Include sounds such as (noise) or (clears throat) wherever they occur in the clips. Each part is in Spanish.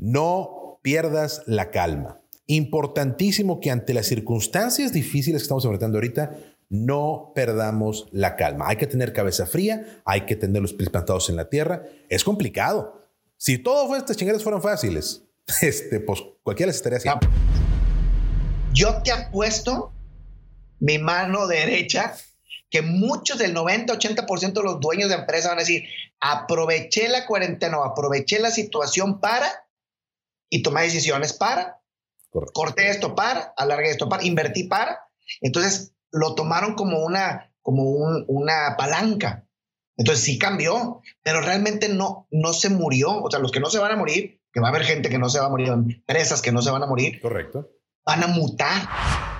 No pierdas la calma. Importantísimo que ante las circunstancias difíciles que estamos enfrentando ahorita, no perdamos la calma. Hay que tener cabeza fría, hay que tener los pies plantados en la tierra. Es complicado. Si todas estas chingadas fueran fáciles, (laughs) este, pues cualquiera se estaría haciendo. Yo te apuesto mi mano derecha que muchos del 90, 80% de los dueños de empresas van a decir, aproveché la cuarentena o aproveché la situación para y tomé decisiones para, corté esto para, alargué esto para, invertí para. Entonces lo tomaron como una, como una palanca. Entonces sí cambió, pero realmente no, no se murió. O sea, los que no se van a morir, que va a haber gente que no se va a morir, empresas que no se van a morir. Correcto. Van a mutar.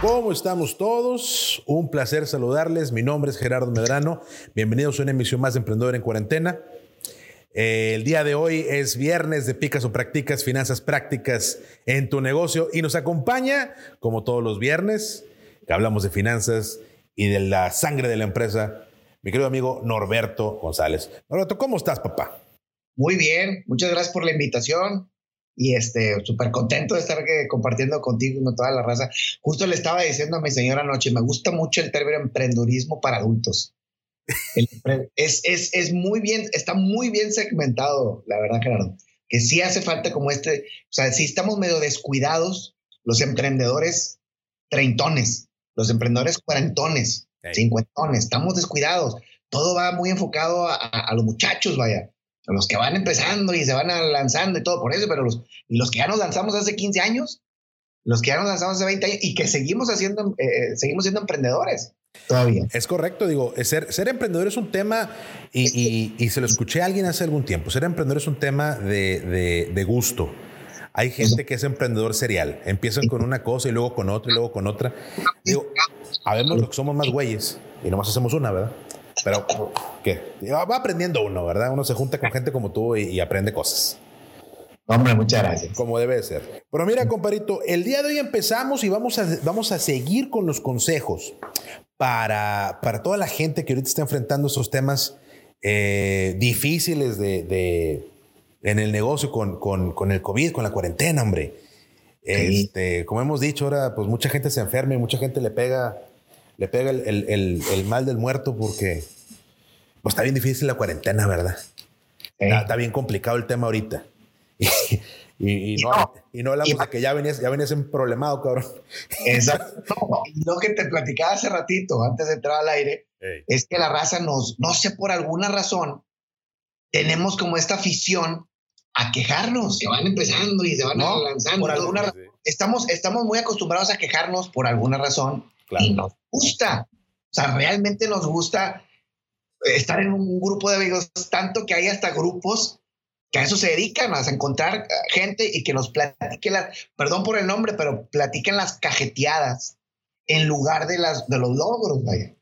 ¿Cómo estamos todos? Un placer saludarles. Mi nombre es Gerardo Medrano. Bienvenidos a una emisión más de Emprendedor en Cuarentena. Eh, el día de hoy es viernes de Picas o Prácticas, Finanzas Prácticas en tu negocio y nos acompaña, como todos los viernes, que hablamos de finanzas y de la sangre de la empresa, mi querido amigo Norberto González. Norberto, ¿cómo estás, papá? Muy bien, muchas gracias por la invitación y este, súper contento de estar eh, compartiendo contigo y con toda la raza. Justo le estaba diciendo a mi señora anoche, me gusta mucho el término emprendurismo para adultos. es, es, es, muy bien, está muy bien segmentado, la verdad, Gerardo, que sí hace falta como este, o sea, si estamos medio descuidados, los emprendedores treintones, los emprendedores cuarentones, cincuentones, estamos descuidados. Todo va muy enfocado a, a los muchachos, vaya los que van empezando y se van lanzando y todo por eso, pero los, y los que ya nos lanzamos hace 15 años, los que ya nos lanzamos hace 20 años y que seguimos haciendo, eh, eh, seguimos siendo emprendedores todavía. Es correcto, digo, ser, ser emprendedor es un tema y, y, se lo escuché a alguien hace algún tiempo, ser emprendedor es un tema de, de, de gusto. Hay gente que es emprendedor serial, empiezan con una cosa y luego con otra y luego con otra. Digo, habemos los que somos más güeyes y nomás hacemos una, ¿verdad? Pero, ¿qué? Va aprendiendo uno, ¿verdad? Uno se junta con gente como tú y, aprende cosas. Hombre, muchas gracias. Como debe ser. Pero mira, comparito, el día de hoy empezamos y vamos a, vamos a seguir con los consejos para, para toda la gente que ahorita está enfrentando esos temas eh, difíciles de, en el negocio con, con, el COVID, con la cuarentena, hombre. Este, como hemos dicho ahora, pues mucha gente se enferma y mucha gente le pega le pega el, mal del muerto porque pues, está bien difícil la cuarentena, ¿verdad? Está, bien complicado el tema ahorita. (laughs) Y, no, y no hablamos de que ya venías, ya venías en problemado, cabrón. (laughs) Exacto. lo que te platicaba hace ratito, antes de entrar al aire, es que la raza nos, no sé, por alguna razón, tenemos como esta afición a quejarnos. Que van empezando y se van lanzando. Por alguna estamos, estamos muy acostumbrados a quejarnos por alguna razón y nos gusta. O sea, realmente nos gusta estar en un grupo de amigos, tanto que hay hasta grupos que a eso se dedican, a encontrar gente y que nos platiquen las, perdón por el nombre, pero platiquen las cajeteadas en lugar de, las, de los logros, vaya.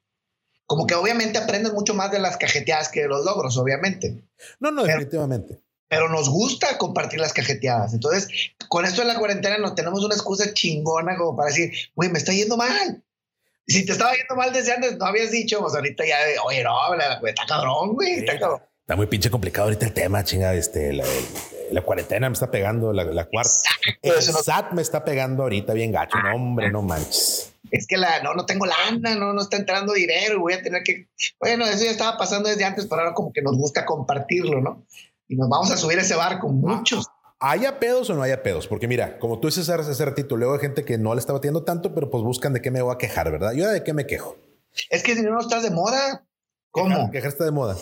Como que obviamente aprenden mucho más de las cajeteadas que de los logros, obviamente. No, no, definitivamente. Pero nos gusta compartir las cajeteadas. Entonces, con esto de la cuarentena no tenemos una excusa chingona como para decir, güey, me está yendo mal si te estaba yendo mal desde antes, no habías dicho, pues ahorita ya, oye, no, está cabrón, güey, está cabrón. Está muy pinche complicado ahorita el tema, chinga. Este, la, cuarentena me está pegando, la, la cuarta. El SAT me está pegando ahorita bien gacho. No, hombre, no manches. Es que la, no, no tengo lana, no, no está entrando dinero. Voy a tener que. Bueno, eso ya estaba pasando desde antes, pero ahora como que nos gusta compartirlo, ¿no? Y nos vamos a subir ese barco, muchos. ¿Haya pedos o no haya pedos? Porque mira, como tú dices hace ratito, luego hay gente que no le está batiendo tanto, pero pues buscan de qué me voy a quejar, ¿verdad? ¿Yo de qué me quejo? Es que si no estás de moda, ¿cómo? Quejarte de moda.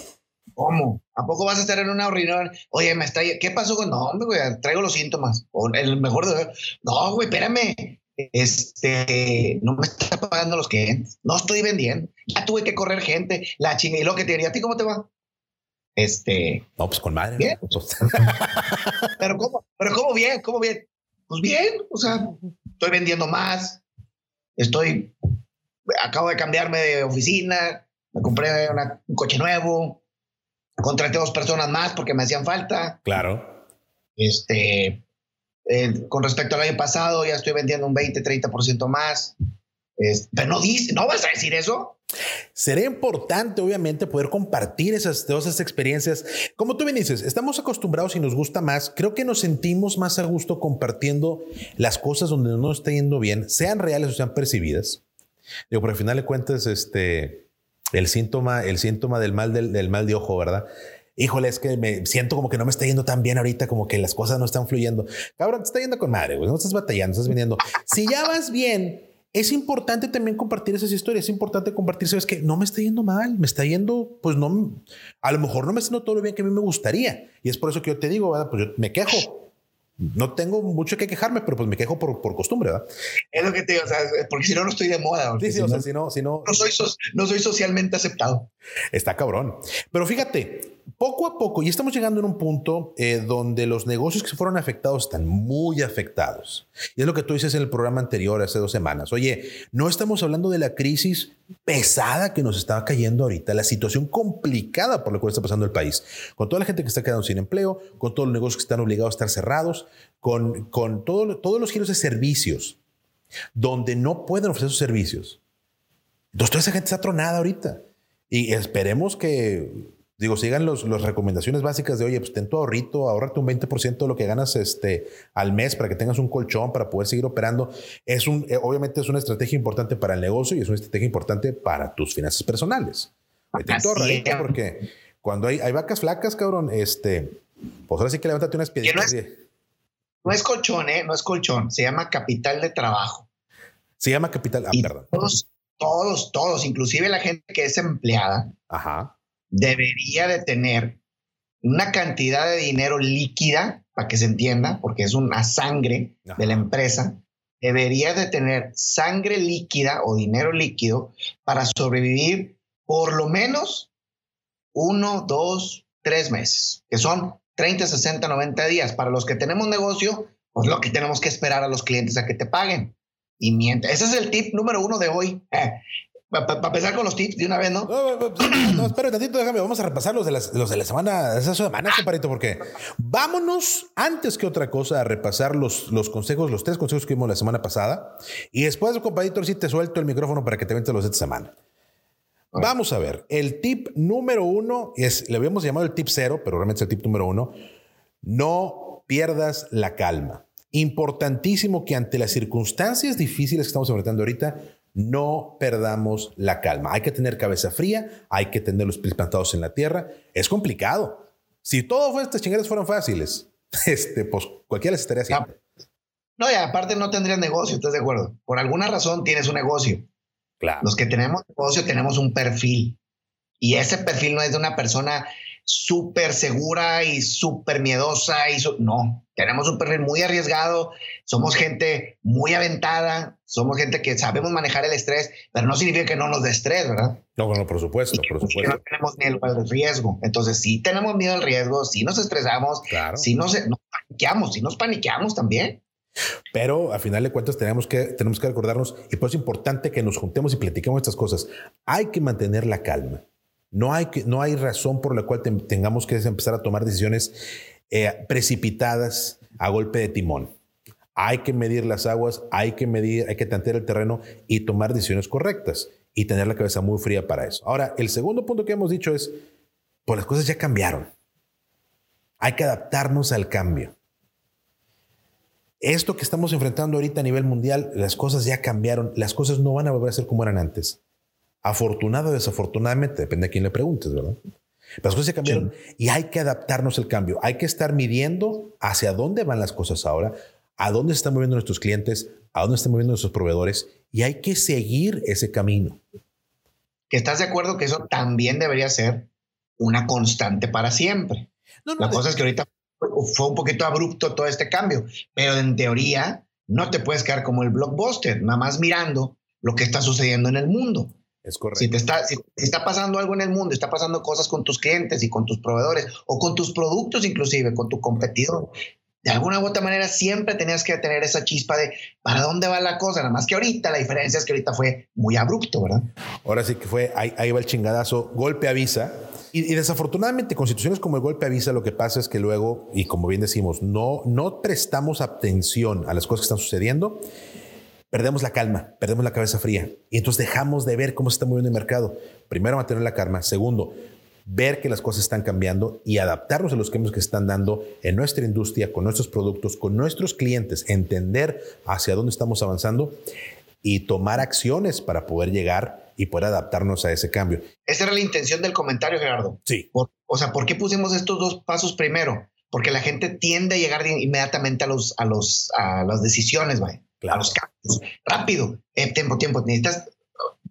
¿Cómo? ¿A poco vas a estar en una reunión? Oye, me está. ¿Qué pasó con.? No, hombre, güey, traigo los síntomas. O el mejor de. No, güey, espérame. Este, no me está pagando los clientes. No estoy vendiendo. Ya tuve que correr gente. La chinga. Y lo que te diría, ¿a ti cómo te va? Este. No, pues con madre. (laughs) Pero ¿cómo? bien? ¿Cómo bien? Pues bien, o sea, estoy vendiendo más, estoy, acabo de cambiarme de oficina, me compré un coche nuevo, contraté dos personas más porque me hacían falta. Claro. Este, eh, con respecto al año pasado, ya estoy vendiendo un 20, 30% más. Pero no dice, ¿no vas a decir eso? Sería importante, obviamente, poder compartir esas, todas experiencias. Como tú bien dices, estamos acostumbrados y nos gusta más. Creo que nos sentimos más a gusto compartiendo las cosas donde no nos está yendo bien, sean reales o sean percibidas. Digo, por al final de cuentas, este, el síntoma, el síntoma del mal del, mal de ojo, ¿verdad? Híjole, es que me siento como que no me está yendo tan bien ahorita, como que las cosas no están fluyendo. Cabrón, te está yendo con madre, güey. No estás batallando, estás vendiendo. Si ya vas bien, es importante también compartir esas historias. Es importante compartir, sabes que no me está yendo mal, me está yendo, pues no, a lo mejor no me está yendo todo lo bien que a mí me gustaría. Y es por eso que yo te digo, ¿verdad? pues yo me quejo no tengo mucho que quejarme, pero pues me quejo por, por costumbre, ¿verdad? Es lo que te digo, o sea, porque si no, no estoy de moda. Sí, sí, o sea, si no, si no, no, soy no soy socialmente aceptado. Está cabrón. Pero fíjate, poco a poco, y estamos llegando en un punto eh, donde los negocios que se fueron afectados están muy afectados. Y es lo que tú dices en el programa anterior, hace dos semanas. Oye, no estamos hablando de la crisis pesada que nos estaba cayendo ahorita, la situación complicada por la cual está pasando el país, con toda la gente que está quedando sin empleo, con todos los negocios que están obligados a estar cerrados, con, con todo, todos los giros de servicios, donde no pueden ofrecer sus servicios. Entonces toda esa gente está tronada ahorita. Y esperemos que, digo, sigan las recomendaciones básicas de, oye, pues ten tu ahorrito, ahorrate un 20% de lo que ganas este, al mes para que tengas un colchón para poder seguir operando. Es un, eh, obviamente es una estrategia importante para el negocio y es una estrategia importante para tus finanzas personales. Ten tu ahorrito porque cuando hay, hay vacas flacas, cabrón, este, pues ahora sí que levántate unas piedritas. No es colchón, ¿eh? No es colchón. Se llama capital de trabajo. Se llama capital. Ah, perdón. Todos, todos, todos, inclusive la gente que es empleada, debería de tener una cantidad de dinero líquida, para que se entienda, porque es una sangre de la empresa, debería de tener sangre líquida o dinero líquido para sobrevivir por lo menos uno, dos, tres meses, que son 30, 60, 90 días. Para los que tenemos negocio, pues lo que tenemos que esperar a los clientes a que te paguen. Y mientras, ese es el tip número uno de hoy. (laughs) Para empezar con los tips de una vez, ¿no? No, no, (clears throat) espera tantito, déjame, vamos a repasar los de, los de la semana, esa semana, compadrito, porque vámonos antes que otra cosa a repasar los, los consejos, los tres consejos que vimos la semana pasada. Y después, compadrito, sí te suelto el micrófono para que te ventes los de esta semana. Vamos a ver, el tip número uno es, le habíamos llamado el tip cero, pero realmente es el tip número uno. No pierdas la calma. Importantísimo que ante las circunstancias difíciles que estamos enfrentando ahorita, no perdamos la calma. Hay que tener cabeza fría, hay que tener los pies plantados en la tierra. Es complicado. Si todas estas chingadas fueran fáciles, (laughs) este, pues cualquiera las estaría haciendo. No, y aparte no tendrías negocio, ¿estás de acuerdo? Por alguna razón tienes un negocio. Claro. Los que tenemos negocio tenemos un perfil. Y ese perfil no es de una persona súper segura y súper miedosa. Y no, tenemos un perfil muy arriesgado, somos gente muy aventada, somos gente que sabemos manejar el estrés, pero no significa que no nos dé estrés, ¿verdad? No, bueno, por supuesto, por supuesto. no tenemos miedo al riesgo. Entonces, sí tenemos miedo al riesgo, sí nos estresamos, claro. sí nos, nos paniqueamos, sí nos paniqueamos también. Pero a final de cuentas tenemos que, tenemos que recordarnos, y por eso es importante que nos juntemos y platiquemos estas cosas. Hay que mantener la calma. No hay, no hay razón por la cual tengamos que empezar a tomar decisiones eh, precipitadas a golpe de timón. Hay que medir las aguas, hay que medir, hay que tantear el terreno y tomar decisiones correctas y tener la cabeza muy fría para eso. Ahora, el segundo punto que hemos dicho es, pues las cosas ya cambiaron. Hay que adaptarnos al cambio. Esto que estamos enfrentando ahorita a nivel mundial, las cosas ya cambiaron, las cosas no van a volver a ser como eran antes. Afortunado o desafortunadamente, depende a quién le preguntes, ¿verdad? Las cosas se cambiaron y hay que adaptarnos al cambio. Hay que estar midiendo hacia dónde van las cosas ahora, a dónde se están moviendo nuestros clientes, a dónde están moviendo nuestros proveedores y hay que seguir ese camino. ¿Que estás de acuerdo que eso también debería ser una constante para siempre? La cosa es que ahorita fue un poquito abrupto todo este cambio, pero en teoría no te puedes quedar como el blockbuster, nada más mirando lo que está sucediendo en el mundo. Es correcto. Si te está, si, está pasando algo en el mundo, está pasando cosas con tus clientes y con tus proveedores o con tus productos inclusive, con tu competidor, de alguna u otra manera siempre tenías que tener esa chispa de para dónde va la cosa, nada más que ahorita la diferencia es que ahorita fue muy abrupto, ¿verdad? Ahora sí que fue, ahí, ahí va el chingadazo, golpe avisa. Y, y, desafortunadamente, con situaciones como el golpe avisa, lo que pasa es que luego, y como bien decimos, no, no prestamos atención a las cosas que están sucediendo, perdemos la calma, perdemos la cabeza fría. Y entonces dejamos de ver cómo se está moviendo el mercado. Primero, mantener la calma. Segundo, ver que las cosas están cambiando y adaptarnos a los cambios que están dando en nuestra industria, con nuestros productos, con nuestros clientes, entender hacia dónde estamos avanzando y tomar acciones para poder llegar y poder adaptarnos a ese cambio. Esa era la intención del comentario, Gerardo. Sí. o sea, ¿por qué pusimos estos dos pasos primero? Porque la gente tiende a llegar inmediatamente a, los, a, los, a las decisiones, vaya, a los cambios. Rápido, eh, tiempo, tiempo. Necesitas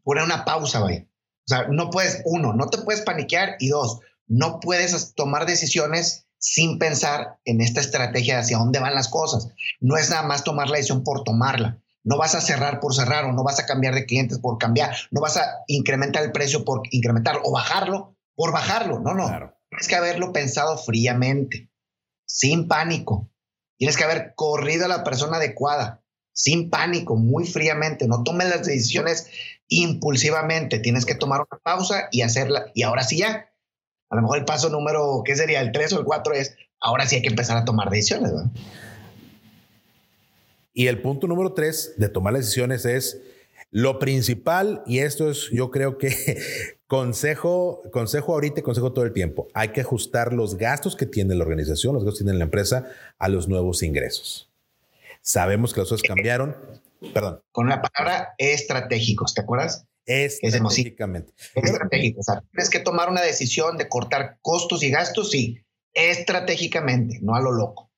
poner una pausa, vaya. O sea, no puedes, uno, no te puedes paniquear y dos, no puedes tomar decisiones sin pensar en esta estrategia de hacia dónde van las cosas. No es nada más tomar la decisión por tomarla. No vas a cerrar por cerrar o no vas a cambiar de clientes por cambiar. No vas a incrementar el precio por incrementarlo o bajarlo por bajarlo. No, no. Tienes que haberlo pensado fríamente, sin pánico. Tienes que haber corrido a la persona adecuada, sin pánico, muy fríamente. No tomes las decisiones impulsivamente. Tienes que tomar una pausa y hacerla. Y ahora sí ya. A lo mejor el paso número, ¿qué sería? El 3 o el 4 es, ahora sí hay que empezar a tomar decisiones. Y el punto número 3 de tomar decisiones es lo principal, y esto es, yo creo que (laughs) consejo, consejo ahorita y consejo todo el tiempo. Hay que ajustar los gastos que tiene la organización, los gastos que tiene la empresa a los nuevos ingresos. Sabemos que las cosas cambiaron, Perdón. Con la palabra estratégicos, ¿te acuerdas? Estratégicamente. Estratégico. O sea, tienes que tomar una decisión de cortar costos y gastos, sí, estratégicamente, no a lo loco.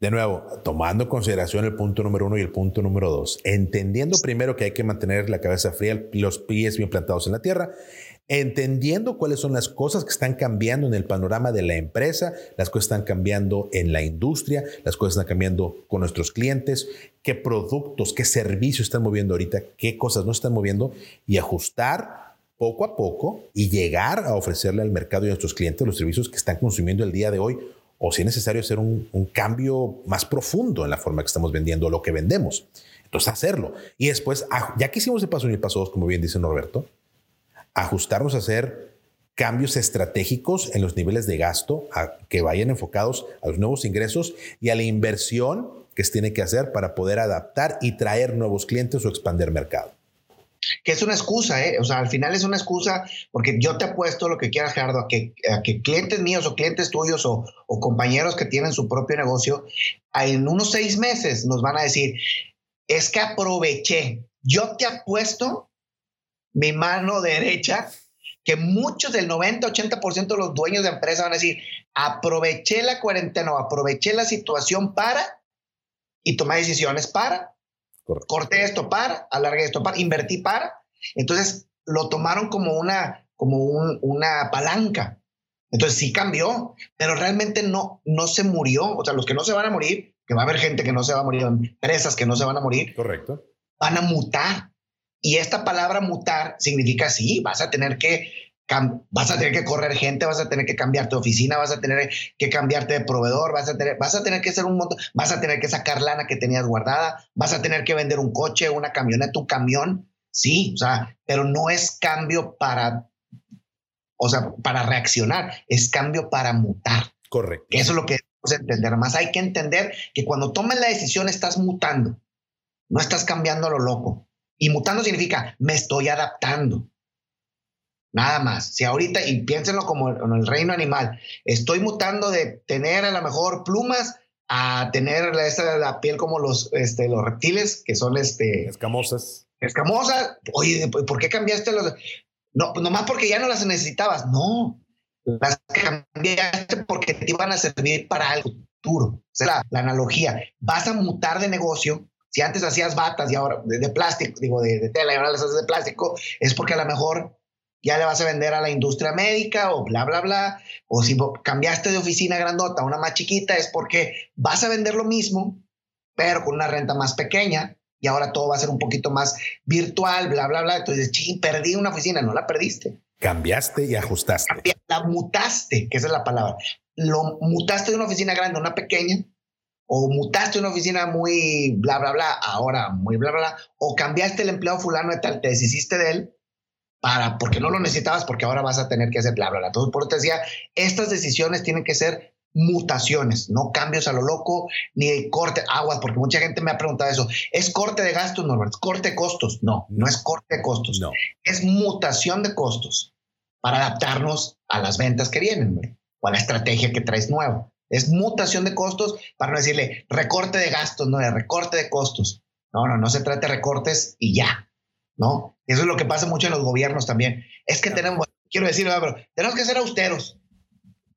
De nuevo, tomando en consideración el punto número uno y el punto número dos, entendiendo primero que hay que mantener la cabeza fría, los pies bien plantados en la tierra, entendiendo cuáles son las cosas que están cambiando en el panorama de la empresa, las cosas están cambiando en la industria, las cosas están cambiando con nuestros clientes, qué productos, qué servicios están moviendo ahorita, qué cosas no están moviendo y ajustar poco a poco y llegar a ofrecerle al mercado y a nuestros clientes los servicios que están consumiendo el día de hoy o si es necesario hacer un, cambio más profundo en la forma que estamos vendiendo lo que vendemos. Entonces hacerlo. Y después, ah, ya que hicimos el paso 1 y el paso 2, como bien dice Norberto, ajustarnos a hacer cambios estratégicos en los niveles de gasto que vayan enfocados a los nuevos ingresos y a la inversión que se tiene que hacer para poder adaptar y traer nuevos clientes o expandir mercado. Que es una excusa, ¿eh? O sea, al final es una excusa porque yo te apuesto lo que quieras, Gerardo, a que, que clientes míos o clientes tuyos o, o compañeros que tienen su propio negocio, en unos seis meses nos van a decir, es que aproveché. Yo te apuesto mi mano derecha, que muchos del 90-80% de los dueños de empresa van a decir, aproveché la cuarentena o aproveché la situación para y tomé decisiones para, corté esto para, alargué esto para, invertí para. Entonces lo tomaron como una, como una palanca. Entonces sí cambió, pero realmente no, no se murió. O sea, los que no se van a morir, que va a haber gente que no se va a morir, empresas que no se van a morir. Correcto. Van a mutar. Y esta palabra mutar significa sí, vas a tener que vas a tener que correr gente, vas a tener que cambiarte de oficina, vas a tener que cambiarte de proveedor, vas a tener, vas a tener que hacer un montón, vas a tener que sacar lana que tenías guardada, vas a tener que vender un coche, una camioneta, un camión, sí, o sea, pero no es cambio para, o sea, para reaccionar, es cambio para mutar. Correcto. Eso es lo que debemos entender. Más hay que entender que cuando tomes la decisión estás mutando, no estás cambiando a lo loco. Y mutando significa me estoy adaptando. Nada más. Si ahorita, y piénsenlo como en el reino animal, estoy mutando de tener a lo mejor plumas a tener esta, la piel como los, este, los reptiles, que son este, escamosas. Escamosas. Oye, ¿por qué cambiaste los? No, pues nomás porque ya no las necesitabas. No, las cambiaste porque te iban a servir para algo futuro. O sea, la analogía. Vas a mutar de negocio si antes hacías batas y ahora de, plástico, digo, de, tela y ahora las haces de plástico, es porque a lo mejor ya le vas a vender a la industria médica o bla, bla, bla. O si cambiaste de oficina grandota a una más chiquita, es porque vas a vender lo mismo, pero con una renta más pequeña y ahora todo va a ser un poquito más virtual, bla, bla, bla. Entonces, ching, perdí una oficina, no la perdiste. Cambiaste y ajustaste. La mutaste, que esa es la palabra. Lo mutaste de una oficina grande a una pequeña o mutaste una oficina muy bla, bla, bla, ahora muy bla, bla, bla, o cambiaste el empleado fulano de tal, te deshiciste de él para, porque no lo necesitabas, porque ahora vas a tener que hacer bla, bla, bla. Entonces, por eso te decía, estas decisiones tienen que ser mutaciones, no cambios a lo loco, ni corte aguas, porque mucha gente me ha preguntado eso. ¿Es corte de gastos, Norbert? ¿Corte de costos? No, no es corte de costos. No. Es mutación de costos para adaptarnos a las ventas que vienen o a la estrategia que traes nueva. Es mutación de costos para no decirle recorte de gastos, no, de recorte de costos. No, no, no se trata de recortes y ya, ¿no? Eso es lo que pasa mucho en los gobiernos también. Es que tenemos, quiero decir, pero tenemos que ser austeros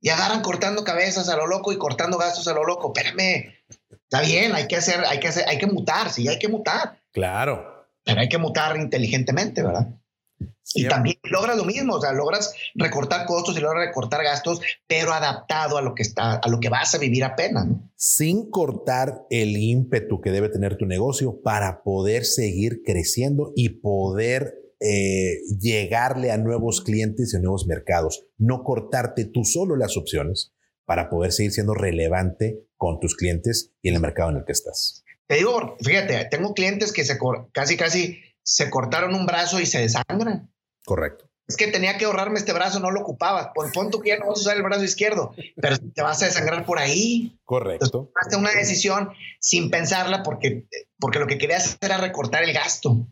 y agarran cortando cabezas a lo loco y cortando gastos a lo loco. Espérame, está bien, hay que hacer, hay que hacer, hay que mutar, sí, hay que mutar. Claro. Pero hay que mutar inteligentemente, ¿verdad? Y también logras lo mismo, o sea, logras recortar costos y logras recortar gastos, pero adaptado a lo que está, a lo que vas a vivir apenas. Sin cortar el ímpetu que debe tener tu negocio para poder seguir creciendo y poder eh, llegarle a nuevos clientes y a nuevos mercados. No cortarte tú solo las opciones para poder seguir siendo relevante con tus clientes y en el mercado en el que estás. Te digo, fíjate, tengo clientes que se casi, casi se cortaron un brazo y se desangran. Correcto. Es que tenía que ahorrarme este brazo, no lo ocupaba. Por pon tú que ya no vas a usar el brazo izquierdo, pero (laughs) te vas a desangrar por ahí. Correcto. Tomaste una decisión sin pensarla porque, porque lo que querías era recortar el gasto.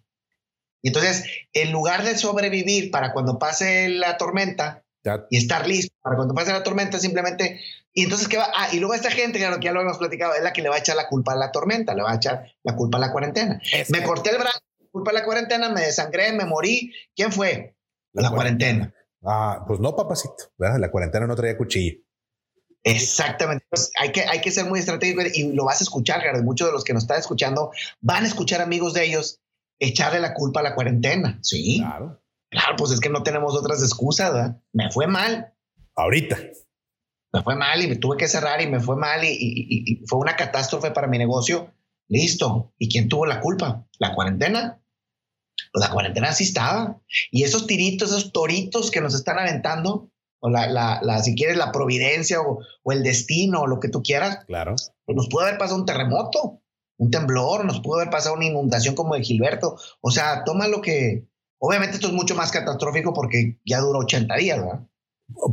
Y entonces, en lugar de sobrevivir para cuando pase la tormenta y estar listo para cuando pase la tormenta, simplemente. Y entonces, ¿qué va? Ah, y luego esta gente, que ya lo hemos platicado, es la que le va a echar la culpa a la tormenta, le va a echar la culpa a la cuarentena. me corté el brazo culpa de la cuarentena, me desangré, me morí. ¿Quién fue? La, cuarentena. Ah, pues no, papacito. La cuarentena no traía cuchillo. Exactamente. Pues hay, que, hay que ser muy estratégico y lo vas a escuchar. Muchos de los que nos están escuchando van a escuchar amigos de ellos echarle la culpa a la cuarentena. Sí. Claro. Claro, pues es que no tenemos otras excusas, ¿verdad? Me fue mal. Ahorita. Me fue mal y me tuve que cerrar y me fue mal y, y fue una catástrofe para mi negocio. Listo. ¿Y quién tuvo la culpa? ¿La cuarentena? Pues la cuarentena sí estaba. Y esos tiritos, esos toritos que nos están aventando, o la, la, si quieres, la providencia o, o, el destino o lo que tú quieras. Claro. Pues nos pudo haber pasado un terremoto, un temblor, nos pudo haber pasado una inundación como de Gilberto. O sea, toma lo que. Obviamente esto es mucho más catastrófico porque ya duró 80 días, ¿verdad?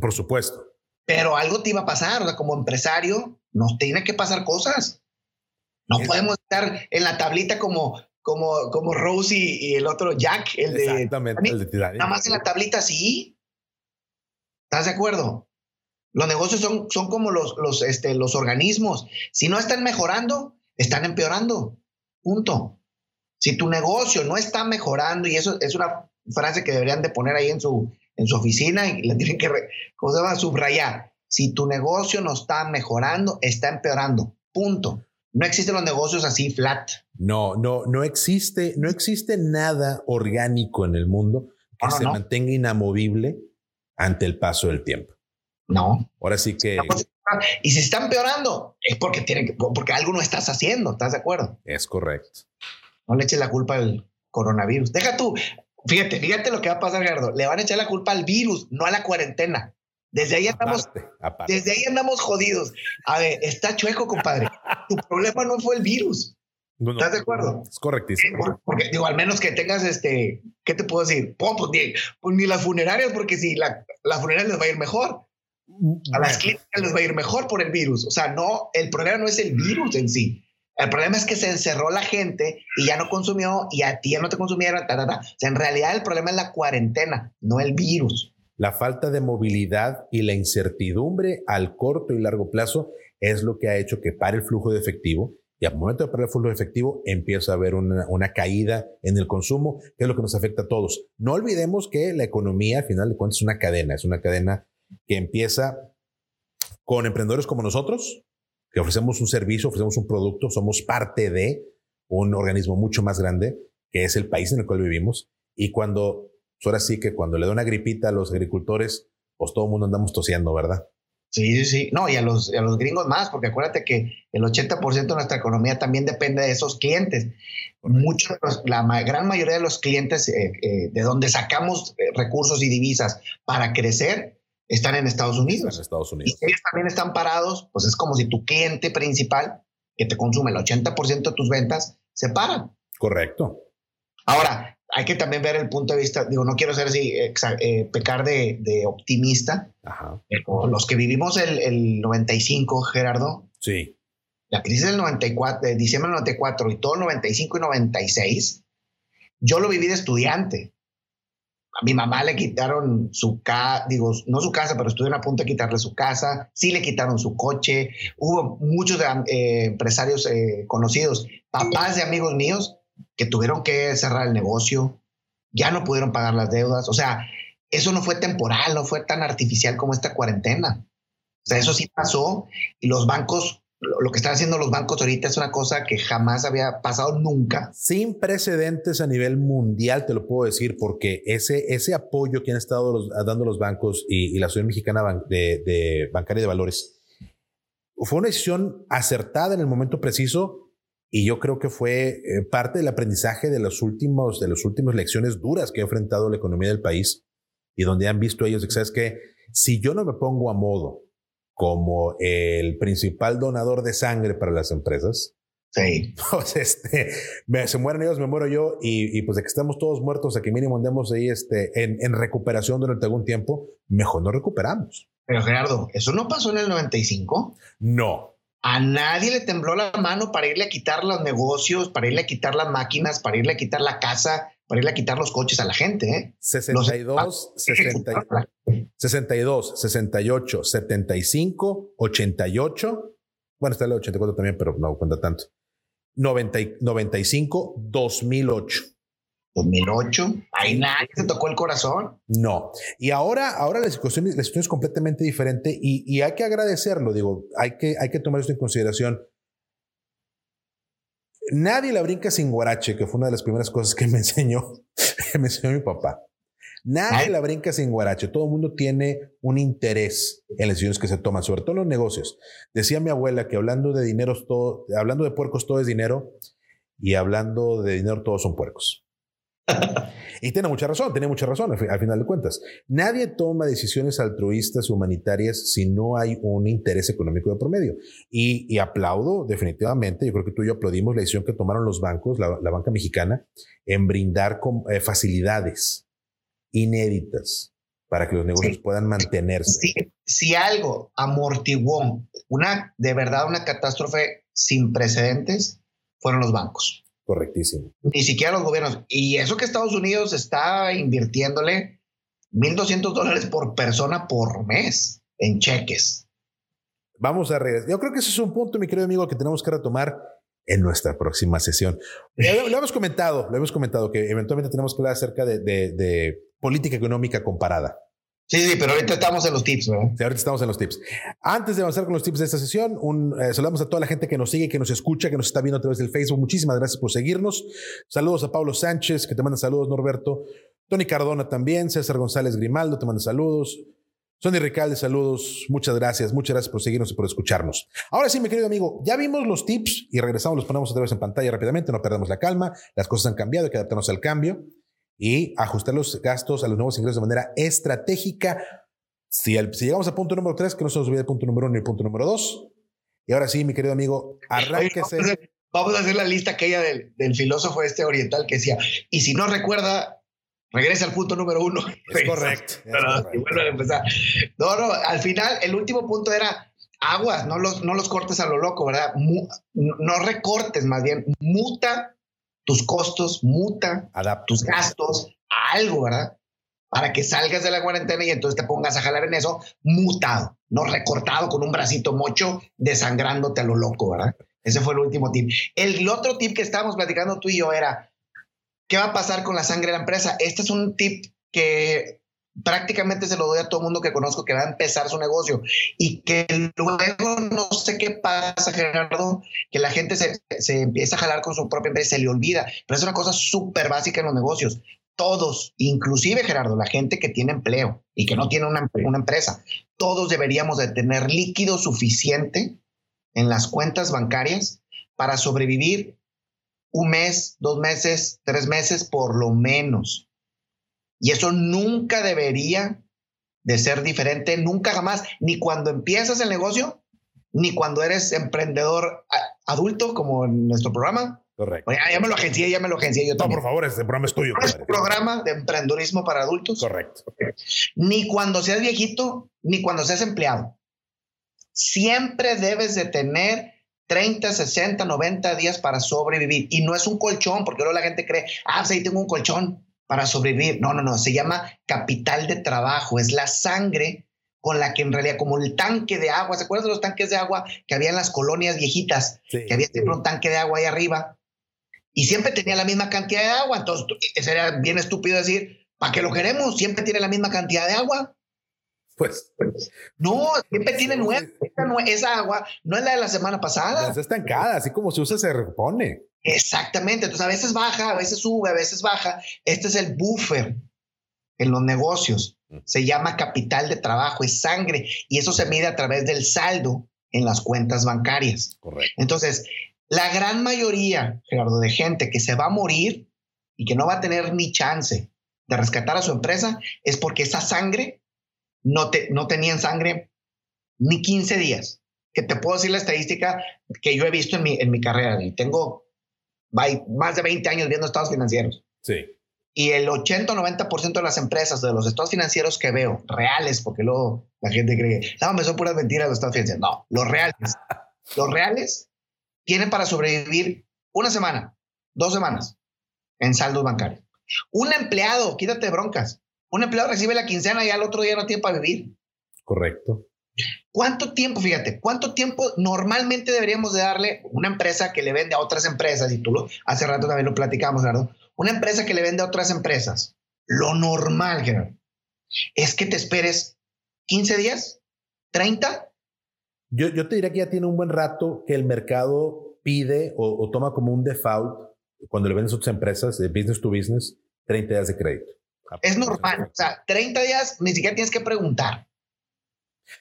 Por supuesto. Pero algo te iba a pasar, o sea, como empresario, nos tiene que pasar cosas. No podemos estar en la tablita como, como, como Rose y, el otro Jack, el de. Exactamente, el de Titanic. Nada más en la tablita, sí. ¿Estás de acuerdo? Los negocios son, son como los, los, este, los organismos. Si no están mejorando, están empeorando. Punto. Si tu negocio no está mejorando, y eso es una frase que deberían de poner ahí en su, en su oficina y la tienen que, ¿cómo se llama? Subrayar. Si tu negocio no está mejorando, está empeorando. Punto. No existen los negocios así flat. No, no, no existe, no existe nada orgánico en el mundo que se mantenga inamovible ante el paso del tiempo. No. Ahora sí que. Y si está empeorando, es porque tiene porque algo no estás haciendo, ¿estás de acuerdo? Es correcto. No le eches la culpa al coronavirus. Deja tú, fíjate, fíjate lo que va a pasar, Gerardo. Le van a echar la culpa al virus, no a la cuarentena. Desde ahí andamos, desde ahí andamos jodidos. A ver, está chueco, compadre. tu problema no fue el virus. ¿Estás de acuerdo? Es correctísimo. porque, digo, al menos que tengas este, ¿qué te puedo decir? Pues, ni, pues, ni las funerarias, porque si la, la funeraria les va a ir mejor. A las clínicas les va a ir mejor por el virus. O sea, no, el problema no es el virus en sí. El problema es que se encerró la gente y ya no consumió y a ti ya no te consumieron. O sea, en realidad el problema es la cuarentena, no el virus. La falta de movilidad y la incertidumbre al corto y largo plazo es lo que ha hecho que pare el flujo de efectivo y al momento de parar el flujo de efectivo empieza a haber una, caída en el consumo, que es lo que nos afecta a todos. No olvidemos que la economía al final de cuentas es una cadena, es una cadena que empieza con emprendedores como nosotros, que ofrecemos un servicio, ofrecemos un producto, somos parte de un organismo mucho más grande, que es el país en el cual vivimos, y cuando pues ahora sí que cuando le da una gripita a los agricultores, pues todo el mundo andamos tosiendo, ¿verdad? Sí, sí, sí. No, y a los, a los gringos más, porque acuérdate que el 80% de nuestra economía también depende de esos clientes. Muchos, la gran mayoría de los clientes eh, eh, de donde sacamos eh, recursos y divisas para crecer están en Estados Unidos. Estados Unidos. Y ellos también están parados, pues es como si tu cliente principal que te consume el 80% de tus ventas, se paran. Correcto. Ahora, hay que también ver el punto de vista, digo, no quiero ser así, eh, pecar de, optimista. Ajá. los que vivimos el, el 95, Gerardo. Sí. La crisis del 94, de diciembre del 94 y todo el 95 y 96, yo lo viví de estudiante. A mi mamá le quitaron su casa, digo, no su casa, pero estuvieron a punto de quitarle su casa. Sí le quitaron su coche. Hubo muchos eh, empresarios eh, conocidos, papás de amigos míos, que tuvieron que cerrar el negocio. Ya no pudieron pagar las deudas. O sea, eso no fue temporal, no fue tan artificial como esta cuarentena. O sea, eso sí pasó y los bancos lo que están haciendo los bancos ahorita es una cosa que jamás había pasado nunca. Sin precedentes a nivel mundial, te lo puedo decir, porque ese, ese apoyo que han estado dando los bancos y, la Asociación Mexicana de, de Bancaria de Valores fue una decisión acertada en el momento preciso y yo creo que fue eh, parte del aprendizaje de los últimos, de las últimas lecciones duras que ha enfrentado la economía del país y donde han visto ellos que, ¿sabes que Si yo no me pongo a modo como el principal donador de sangre para las empresas. Sí. (laughs) Pues este, se mueren ellos, me muero yo, y, pues de que estemos todos muertos, a que mínimo andemos ahí este, en, en recuperación durante algún tiempo, mejor no recuperamos. Pero Gerardo, ¿eso no pasó en el 95? No. A nadie le tembló la mano para irle a quitar los negocios, para irle a quitar las máquinas, para irle a quitar la casa, para irle a quitar los coches a la gente. ¿eh? 62, 62, 68, 75, 88. Bueno, está el 84 también, pero no cuenta tanto. 90, 95, 2008. 2008, ahí nadie se tocó el corazón. No. Y ahora, ahora la situación, la situación es completamente diferente y, y, hay que agradecerlo. Digo, hay que, hay que tomar esto en consideración. Nadie la brinca sin guarache, que fue una de las primeras cosas que me (laughs) enseñó, que me enseñó mi papá. Nadie la brinca sin guarache. Todo el mundo tiene un interés en las decisiones que se toman, sobre todo en los negocios. Decía mi abuela que hablando de dinero, todo, hablando de puercos, todo es dinero. Y hablando de dinero, todos son puercos. (laughs) y tiene mucha razón, tiene mucha razón al final de cuentas. Nadie toma decisiones altruistas, humanitarias, si no hay un interés económico de promedio. Y, aplaudo definitivamente, yo creo que tú y yo aplaudimos la decisión que tomaron los bancos, la, banca mexicana, en brindar eh, facilidades inéditas para que los negocios puedan mantenerse. si algo amortiguó una, de verdad, una catástrofe sin precedentes, fueron los bancos. Correctísimo. Ni siquiera los gobiernos. Y eso que Estados Unidos está invirtiéndole 1.200 dólares por persona por mes en cheques. Vamos a regresar. Yo creo que ese es un punto, mi querido amigo, que tenemos que retomar en nuestra próxima sesión. Lo, hemos comentado, lo hemos comentado, que eventualmente tenemos que hablar acerca de política económica comparada. Sí, sí, pero ahorita estamos en los tips, ¿verdad? Sí, ahorita estamos en los tips. Antes de avanzar con los tips de esta sesión, un, eh, saludamos a toda la gente que nos sigue, que nos escucha, que nos está viendo a través del Facebook. Muchísimas gracias por seguirnos. Saludos a Pablo Sánchez, que te manda saludos, Norberto. Tony Cardona también, César González Grimaldo, te manda saludos. Sonny Ricalde, saludos. Muchas gracias. Muchas gracias por seguirnos y por escucharnos. Ahora sí, mi querido amigo, ya vimos los tips y regresamos, los ponemos otra vez en pantalla rápidamente. No perdamos la calma. Las cosas han cambiado, hay que adaptarnos al cambio y ajustar los gastos a los nuevos ingresos de manera estratégica si, llegamos al punto número 3, que no se nos olvide el punto número 1 ni el punto número 2. Y ahora sí, mi querido amigo, arránquese. Vamos a, hacer, la lista aquella del, del filósofo este oriental que decía, y si no recuerda, regresa al punto número 1. Es correcto. No, no, al final, el último punto era aguas, no los, no los cortes a lo loco, ¿verdad? no recortes, más bien, muta tus costos, muta tus gastos a algo, ¿verdad? para que salgas de la cuarentena y entonces te pongas a jalar en eso mutado, no recortado con un bracito mocho desangrándote a lo loco, ¿verdad? Ese fue el último tip. El otro tip que estábamos platicando tú y yo era, ¿qué va a pasar con la sangre de la empresa? Este es un tip que prácticamente se lo doy a todo mundo que conozco que va a empezar su negocio. Y que luego no sé qué pasa, Gerardo, que la gente se, se empieza a jalar con su propia empresa, se le olvida, pero es una cosa súper básica en los negocios. Todos, inclusive Gerardo, la gente que tiene empleo y que no tiene una, empresa, todos deberíamos de tener líquido suficiente en las cuentas bancarias para sobrevivir un mes, dos meses, tres meses por lo menos. Y eso nunca debería de ser diferente, nunca jamás, ni cuando empiezas el negocio, ni cuando eres emprendedor adulto como en nuestro programa. Correcto. ya, me lo agencié, ya me lo agencié yo No, por favor, este programa es tuyo. Es un programa de emprendedurismo para adultos. Correcto. Ni cuando seas viejito, ni cuando seas empleado. Siempre debes de tener 30, 60, 90 días para sobrevivir. Y no es un colchón, porque luego la gente cree, ah, sí, tengo un colchón para sobrevivir. No, no, no, se llama capital de trabajo. Es la sangre con la que en realidad, como el tanque de agua, ¿se acuerdan de los tanques de agua que había en las colonias viejitas? Que había siempre un tanque de agua ahí arriba y siempre tenía la misma cantidad de agua. Entonces, sería bien estúpido decir, ¿para qué lo queremos? Siempre tiene la misma cantidad de agua. Pues, no, siempre tiene nueva. Esa, agua no es la de la semana pasada. Es estancada, así como se usa, se repone. Exactamente. Entonces, a veces baja, a veces sube, a veces baja. Este es el buffer en los negocios. Mm. Se llama capital de trabajo, es sangre y eso se mide a través del saldo en las cuentas bancarias. Correcto. Entonces, la gran mayoría, Gerardo, de gente que se va a morir y que no va a tener ni chance de rescatar a su empresa es porque esa sangre no, te, no tenían sangre ni 15 días. Que te puedo decir la estadística que yo he visto en mi, en mi carrera y tengo más de 20 años viendo estados financieros. Sí. Y el 80 o 90% de las empresas, de los estados financieros que veo, reales, porque luego la gente cree, no, me son puras mentiras los estados financieros. No, los reales. (laughs) los reales tienen para sobrevivir una semana, dos semanas en saldos bancarios. Un empleado, quítate broncas, un empleado recibe la quincena y al otro día no tiene para vivir. Correcto. ¿Cuánto tiempo, fíjate, cuánto tiempo normalmente deberíamos de darle una empresa que le vende a otras empresas? Y tú lo, hace rato también lo platicamos, Gerardo. Una empresa que le vende a otras empresas. Lo normal, Gerardo, es que te esperes 15 días, 30, yo, yo, te diría que ya tiene un buen rato que el mercado pide o, toma como un default cuando le vendes a otras empresas de business to business 30 días de crédito. Es normal. O sea, 30 días ni siquiera tienes que preguntar.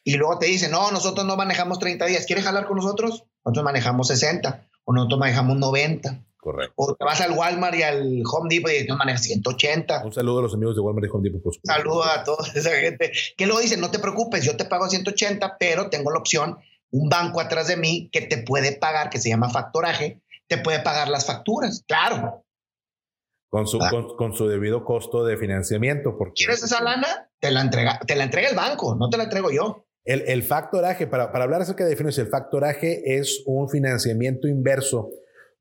Y luego te dicen, no, nosotros no manejamos 30 días. ¿Quieres jalar con nosotros? Nosotros manejamos 60 o nosotros manejamos 90. Correcto. O te vas al Walmart y al Home Depot y no manejas 180. Un saludo a los amigos de Walmart y Home Depot. Un saludo a toda esa gente que luego dicen, no te preocupes, yo te pago 180, pero tengo la opción, un banco atrás de mí que te puede pagar, que se llama factoraje, te puede pagar las facturas. Claro, con su, con, su debido costo de financiamiento. Porque, ¿Quieres esa lana? Te la entrega, te la entrega el banco, no te la entrego yo. El, el factoraje, para, para hablar acerca de definición, el factoraje es un financiamiento inverso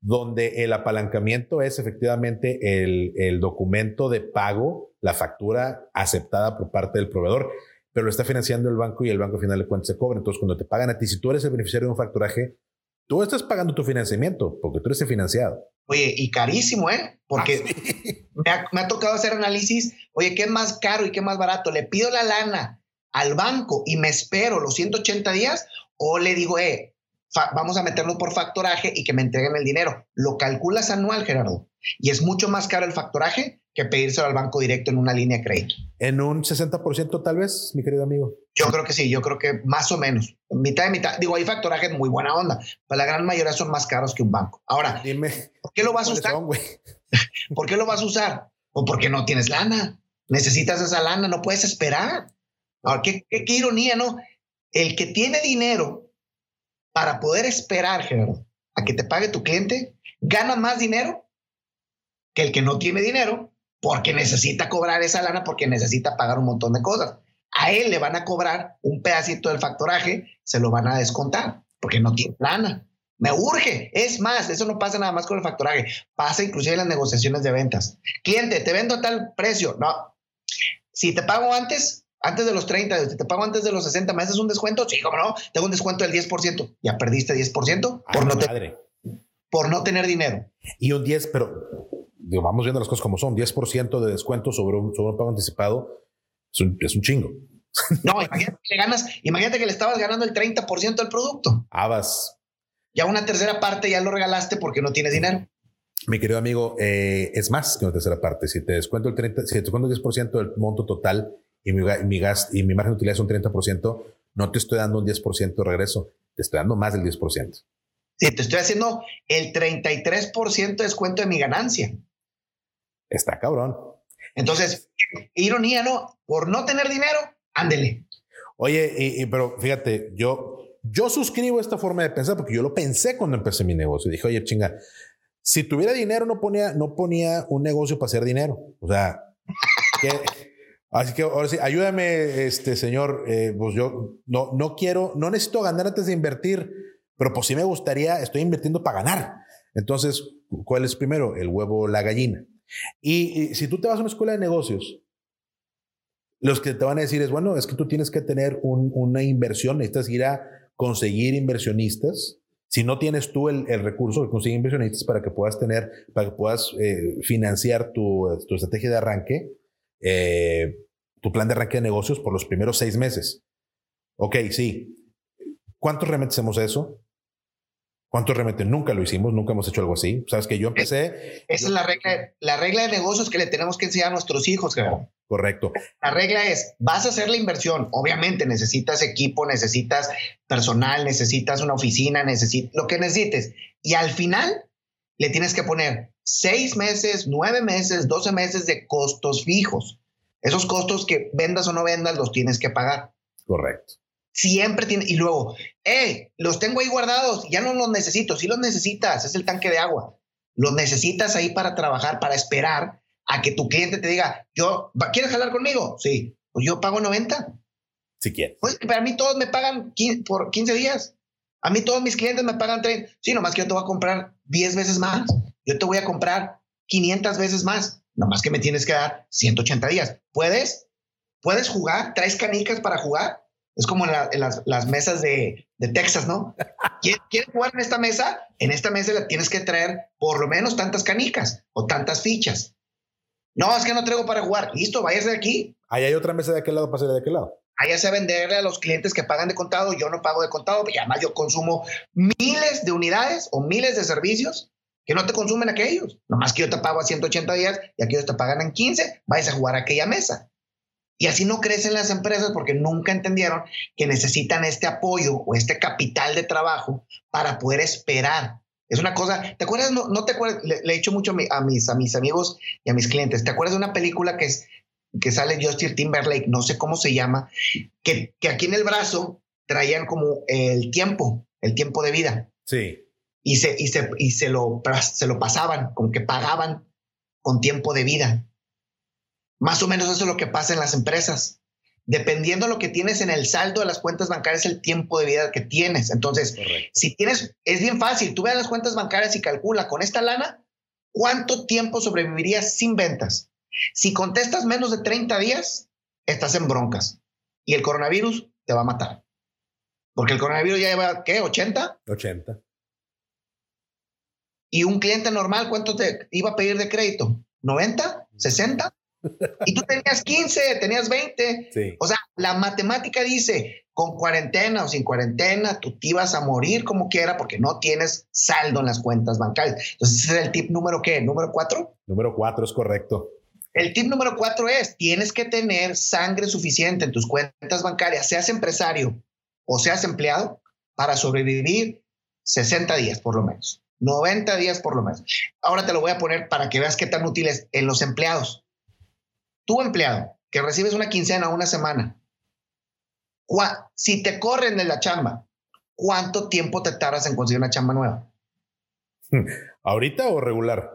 donde el apalancamiento es efectivamente el, el, documento de pago, la factura aceptada por parte del proveedor, pero lo está financiando el banco y el banco al final de cuentas se cobra. Entonces, cuando te pagan a ti, si tú eres el beneficiario de un factoraje, tú estás pagando tu financiamiento porque tú eres el financiado. Oye, y carísimo, ¿eh? Porque ah, me, ha, tocado hacer análisis. Oye, ¿qué es más caro y qué más barato? ¿Le pido la lana al banco y me espero los 180 días? ¿O le digo, eh, vamos a meterlo por factoraje y que me entreguen el dinero? Lo calculas anual, Gerardo. Y es mucho más caro el factoraje que pedírselo al banco directo en una línea de crédito. ¿En un 60% tal vez, mi querido amigo? Yo creo que sí, yo creo que más o menos. Mitad de mitad. Digo, hay factorajes muy buena onda, pero la gran mayoría son más caros que un banco. Ahora, Dime, ¿por qué lo vas a usar? (laughs) ¿Por qué lo vas a usar? O porque no tienes lana. Necesitas esa lana, no puedes esperar. Ahora, qué, qué, ironía, ¿no? El que tiene dinero para poder esperar, Gerardo, a que te pague tu cliente, gana más dinero que el que no tiene dinero porque necesita cobrar esa lana, porque necesita pagar un montón de cosas. A él le van a cobrar un pedacito del factoraje, se lo van a descontar, porque no tiene lana. Me urge. Es más, eso no pasa nada más con el factoraje, pasa inclusive en las negociaciones de ventas. Cliente, te vendo a tal precio. No. Si te pago antes, antes de los 30, si te pago antes de los 60, ¿me haces un descuento? Sí, cómo no, tengo un descuento del 10%. Ya perdiste 10% por, no, por no tener dinero. Y un 10, pero vamos viendo las cosas como son, 10% de descuento sobre un, sobre un pago anticipado es un, es un chingo. No, imagínate que, le ganas, imagínate que le estabas ganando el 30% del producto. Habas. Ya una tercera parte ya lo regalaste porque no tienes dinero. Mi querido amigo, eh, es más que una tercera parte. Si te descuento el 30, si te descuento el 10% del monto total y mi, mi gas y mi margen de utilidad es un 30%, no te estoy dando un 10% de regreso, te estoy dando más del 10%. Sí, te estoy haciendo el 33% de descuento de mi ganancia. Está cabrón. Entonces, ironía, ¿no? Por no tener dinero, ándele. Oye, y, pero fíjate, yo, yo suscribo esta forma de pensar porque yo lo pensé cuando empecé mi negocio. Dije, oye, chinga, si tuviera dinero no ponía, no ponía un negocio para hacer dinero. O sea, así que ahora sí, ayúdame, este señor. Eh, pues yo no, no quiero, no necesito ganar antes de invertir, pero pues sí me gustaría, estoy invirtiendo para ganar. Entonces, ¿cuál es primero? El huevo o la gallina. Y, si tú te vas a una escuela de negocios, los que te van a decir es, bueno, es que tú tienes que tener una inversión, necesitas ir a conseguir inversionistas. Si no tienes tú el, recurso de conseguir inversionistas para que puedas tener, para que puedas eh, financiar tu, estrategia de arranque, eh, tu plan de arranque de negocios por los primeros seis meses. Ok, sí. ¿Cuántos realmente hacemos eso? ¿Cuántos remeten? Nunca lo hicimos, nunca hemos hecho algo así. Sabes que yo empecé. Esa es la regla, la regla de negocios que le tenemos que enseñar a nuestros hijos, Correcto. La regla es: vas a hacer la inversión. Obviamente necesitas equipo, necesitas personal, necesitas una oficina, necesitas lo que necesites. Y al final le tienes que poner seis meses, nueve meses, doce meses de costos fijos. Esos costos que vendas o no vendas los tienes que pagar. Correcto. Siempre tiene, y luego, hey, los tengo ahí guardados, ya no los necesito, si los necesitas, es el tanque de agua. Los necesitas ahí para trabajar, para esperar a que tu cliente te diga, yo, ¿quieres jalar conmigo? Sí, pues yo pago 90. Si quieres. Pues para mí todos me pagan por 15 días. A mí todos mis clientes me pagan 30. Sí, nomás que yo te voy a comprar 10 veces más. Yo te voy a comprar 500 veces más. Nomás que me tienes que dar 180 días. ¿Puedes? ¿Puedes jugar? ¿Traes canicas para jugar? Es como en, las, mesas de, Texas, ¿no? (laughs) ¿Quieres jugar en esta mesa? En esta mesa tienes que traer por lo menos tantas canicas o tantas fichas. No, es que no traigo para jugar. Listo, váyase de aquí. Ahí hay otra mesa de aquel lado, pase de aquel lado. Váyase a venderle a los clientes que pagan de contado. Yo no pago de contado, y además yo consumo miles de unidades o miles de servicios que no te consumen aquellos. Nomás que yo te pago a 180 días y aquellos te pagan en 15, vayas a jugar a aquella mesa. Y así no crecen las empresas porque nunca entendieron que necesitan este apoyo o este capital de trabajo para poder esperar. Es una cosa, ¿te acuerdas? No, no te acuerdas, le, he dicho mucho a, mis, a mis amigos y a mis clientes, ¿te acuerdas de una película que, es, que sale Justin Timberlake, no sé cómo se llama, que, que aquí en el brazo traían como el tiempo, el tiempo de vida? Sí. Y se, y se, y se, lo, se lo pasaban, como que pagaban con tiempo de vida. Más o menos eso es lo que pasa en las empresas. Dependiendo de lo que tienes en el saldo de las cuentas bancarias, el tiempo de vida que tienes. Entonces, si tienes, es bien fácil, tú ves las cuentas bancarias y calcula con esta lana, ¿cuánto tiempo sobrevivirías sin ventas? Si contestas menos de 30 días, estás en broncas y el coronavirus te va a matar. Porque el coronavirus ya lleva, ¿qué? ¿80? 80. ¿Y un cliente normal cuánto te iba a pedir de crédito? ¿90? ¿60? Y tú tenías 15, tenías 20. O sea, la matemática dice, con cuarentena o sin cuarentena, tú te ibas a morir como quiera porque no tienes saldo en las cuentas bancarias. Entonces, ese es el tip número qué? ¿Número cuatro? Número cuatro es correcto. El tip número cuatro es, tienes que tener sangre suficiente en tus cuentas bancarias, seas empresario o seas empleado, para sobrevivir 60 días por lo menos, 90 días por lo menos. Ahora te lo voy a poner para que veas qué tan útil es en los empleados. Tu empleado, que recibes una quincena o una semana, si te corren de la chamba, ¿cuánto tiempo te tardas en conseguir una chamba nueva? (laughs) ¿Ahorita o regular?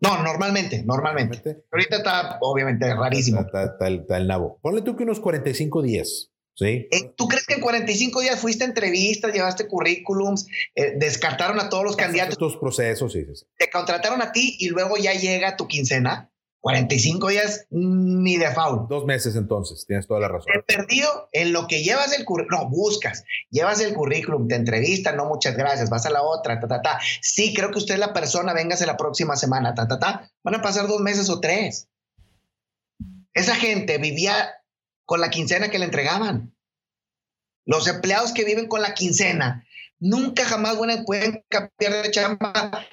No, normalmente, normalmente. Ahorita está obviamente rarísimo. Está, el nabo. Ponle tú que unos 45 días. ¿Sí? Eh, ¿Tú crees que en 45 días fuiste a entrevistas, llevaste currículums, eh, descartaron a todos los candidatos? Estos procesos, sí, sí, Te contrataron a ti y luego ya llega tu quincena. 45 días ni de foul. Dos meses entonces, tienes toda la razón. He perdido en lo que llevas el currículum, no, buscas, llevas el currículum, te entrevistan, no, muchas gracias, vas a la otra, ta, ta, ta. Sí, creo que usted es la persona, véngase la próxima semana, ta, ta, ta. Van a pasar dos meses o tres. Esa gente vivía con la quincena que le entregaban. Los empleados que viven con la quincena nunca jamás pueden cambiar de chamba.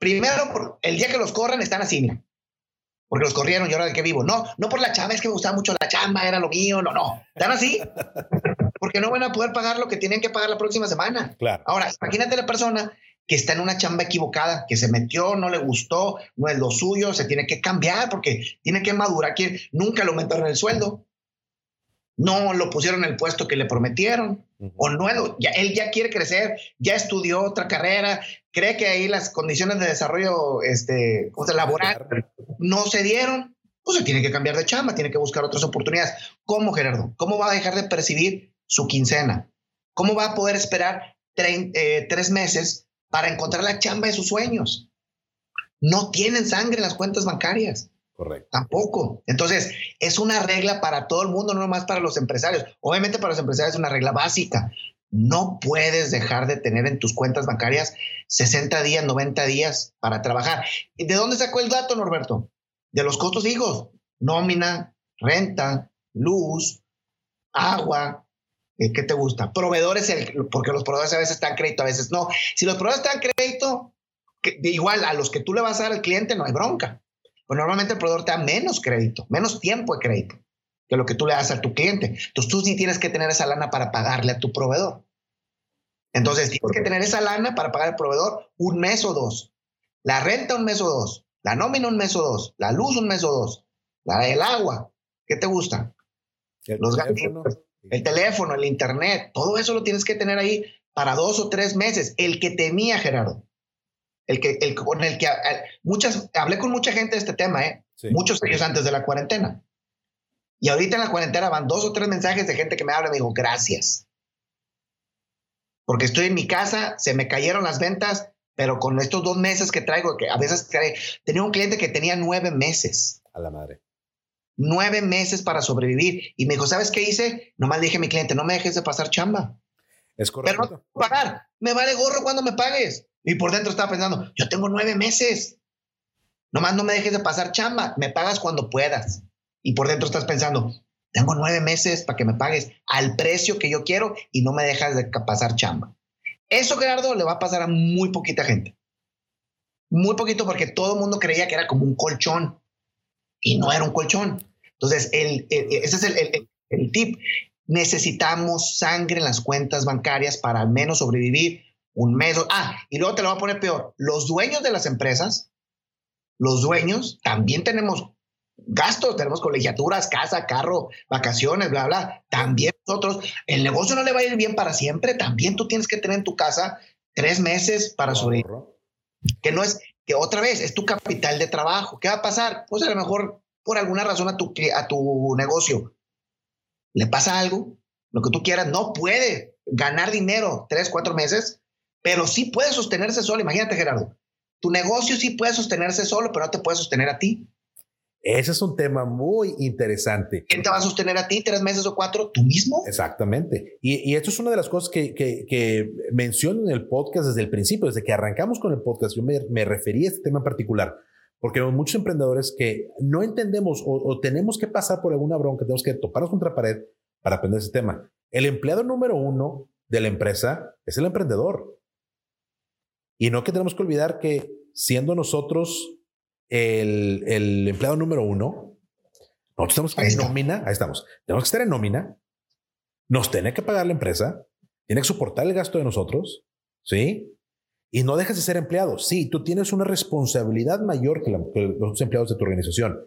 Primero, el día que los corran están así, mira porque los corrieron y ahora de qué vivo. No, no por la chamba, es que me gustaba mucho la chamba, era lo mío, no, no. Están así, (laughs) porque no van a poder pagar lo que tienen que pagar la próxima semana. Claro. Ahora, imagínate la persona que está en una chamba equivocada, que se metió, no le gustó, no es lo suyo, se tiene que cambiar porque tiene que madurar, que nunca le aumentaron el sueldo. No lo pusieron en el puesto que le prometieron, o no, ya, él ya quiere crecer, ya estudió otra carrera, cree que ahí las condiciones de desarrollo este, o laboral no se dieron, pues se tiene que cambiar de chamba, tiene que buscar otras oportunidades. ¿Cómo, Gerardo? ¿Cómo va a dejar de percibir su quincena? ¿Cómo va a poder esperar eh, tres meses para encontrar la chamba de sus sueños? No tienen sangre en las cuentas bancarias. Correcto. Tampoco. Entonces, es una regla para todo el mundo, no nomás para los empresarios. Obviamente para los empresarios es una regla básica. No puedes dejar de tener en tus cuentas bancarias 60 días, 90 días para trabajar. ¿Y de dónde sacó el dato, Norberto? De los costos hijos. Nómina, renta, luz, agua. Eh, ¿Qué te gusta? Proveedores, porque los proveedores a veces están crédito, a veces no. Si los proveedores están crédito, igual a los que tú le vas a dar al cliente no hay bronca pues normalmente el proveedor te da menos crédito, menos tiempo de crédito que lo que tú le das a tu cliente. Entonces tú sí tienes que tener esa lana para pagarle a tu proveedor. Entonces tienes que tener esa lana para pagar al proveedor un mes o dos. La renta un mes o dos. La nómina un mes o dos. La luz un mes o dos. La, el agua. ¿Qué te gusta? El Los teléfono. El teléfono, el internet. Todo eso lo tienes que tener ahí para dos o tres meses. El que tenía, Gerardo el que, el, con el que muchas, hablé con mucha gente de este tema, ¿eh? muchos años antes de la cuarentena. Y ahorita en la cuarentena van dos o tres mensajes de gente que me habla y me dijo, gracias. Porque estoy en mi casa, se me cayeron las ventas, pero con estos dos meses que traigo, que a veces tenía un cliente que tenía nueve meses. A la madre. Nueve meses para sobrevivir. Y me dijo, ¿sabes qué hice? Nomás dije a mi cliente, no me dejes de pasar chamba. Es correcto. Pero no pagar. Me vale gorro cuando me pagues. Y por dentro estaba pensando, yo tengo nueve meses. Nomás no me dejes de pasar chamba, me pagas cuando puedas. Y por dentro estás pensando, tengo nueve meses para que me pagues al precio que yo quiero y no me dejas de pasar chamba. Eso, Gerardo, le va a pasar a muy poquita gente. Muy poquito porque todo el mundo creía que era como un colchón y no era un colchón. Entonces, el, ese es el, el tip. Necesitamos sangre en las cuentas bancarias para al menos sobrevivir un mes. Ah, y luego te lo voy a poner peor. Los dueños de las empresas, los dueños, también tenemos gastos, tenemos colegiaturas, casa, carro, vacaciones, bla, bla. También nosotros, el negocio no le va a ir bien para siempre. También tú tienes que tener en tu casa tres meses para sobrevivir. Que no es, que otra vez, es tu capital de trabajo. ¿Qué va a pasar? Pues a lo mejor por alguna razón a tu, a tu negocio le pasa algo, lo que tú quieras, no puede ganar dinero tres, cuatro meses pero sí puede sostenerse solo. Imagínate, Gerardo, tu negocio sí puede sostenerse solo, pero no te puede sostener a ti. Ese es un tema muy interesante. ¿Quién te va a sostener a ti tres meses o cuatro? ¿Tú mismo? Exactamente. Y, esto es una de las cosas que, que, menciono en el podcast desde el principio, desde que arrancamos con el podcast. Yo me, referí a este tema en particular, porque hay muchos emprendedores que no entendemos o, o, tenemos que pasar por alguna bronca, tenemos que toparnos contra pared para aprender ese tema. El empleado número uno de la empresa es el emprendedor. Y no que tenemos que olvidar que siendo nosotros el, el empleado número uno, nosotros tenemos que estar en nómina, ahí estamos, tenemos que estar en nómina, nos tiene que pagar la empresa, tiene que soportar el gasto de nosotros, ¿sí? Y no dejes de ser empleado. Sí, tú tienes una responsabilidad mayor que, que los empleados de tu organización,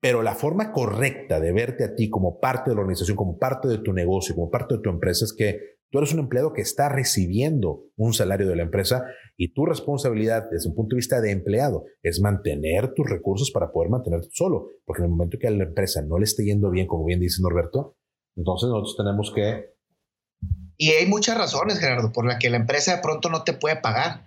pero la forma correcta de verte a ti como parte de la organización, como parte de tu negocio, como parte de tu empresa es que Tú eres un empleado que está recibiendo un salario de la empresa y tu responsabilidad desde un punto de vista de empleado es mantener tus recursos para poder mantenerte solo. Porque en el momento que a la empresa no le esté yendo bien, como bien dice Norberto, entonces nosotros tenemos que... Y hay muchas razones, Gerardo, por las que la empresa de pronto no te puede pagar.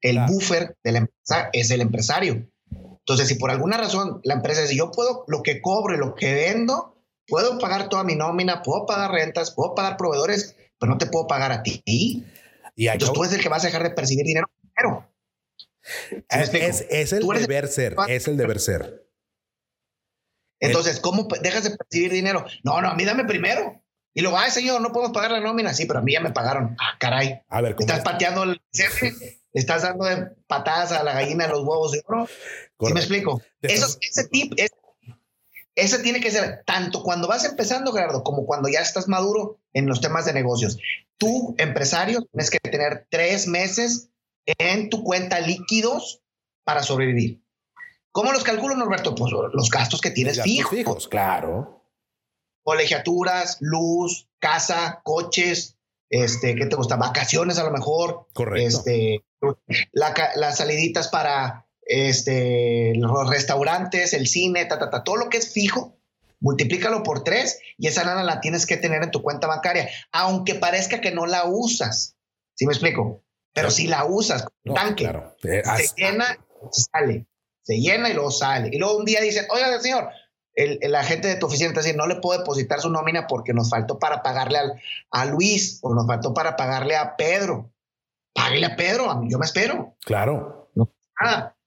El buffer de la empresa es el empresario. Entonces, si por alguna razón la empresa dice, yo puedo, lo que cobro y lo que vendo, puedo pagar toda mi nómina, puedo pagar rentas, puedo pagar proveedores, pero no te puedo pagar a ti. Y Entonces tú eres el que vas a dejar de percibir dinero primero. es, el deber ser, es el deber ser. Entonces, ¿cómo dejas de percibir dinero? No, no, a mí dame primero. Y luego, ay, señor, no podemos pagar la nómina. Sí, pero a mí ya me pagaron. Ah, caray. A ver, Estás pateando el estás dando patadas a la gallina de los huevos de oro. ¿Sí me explico? Eso, ese tip, es ese tiene que ser tanto cuando vas empezando, Gerardo, como cuando ya estás maduro en los temas de negocios. Tú, empresario, tienes que tener tres meses en tu cuenta líquidos para sobrevivir. ¿Cómo los calculo, Norberto? Pues los gastos que tienes fijos. fijos. Claro. colegiaturas, luz, casa, coches, este, ¿qué te gusta? Vacaciones a lo mejor. Correcto. Este, las saliditas para este, los restaurantes, el cine, ta, ta, ta, todo lo que es fijo, multiplícalo por tres y esa lana la tienes que tener en tu cuenta bancaria, aunque parezca que no la usas. ¿Sí me explico? Pero si la usas, tanque, eh, se llena, sale, se llena y luego sale. Y luego un día dicen, oiga, señor, el, agente de tu oficina te dice, no le puedo depositar su nómina porque nos faltó para pagarle a Luis o nos faltó para pagarle a Pedro. Páguele a Pedro, yo me espero. Claro. No nada.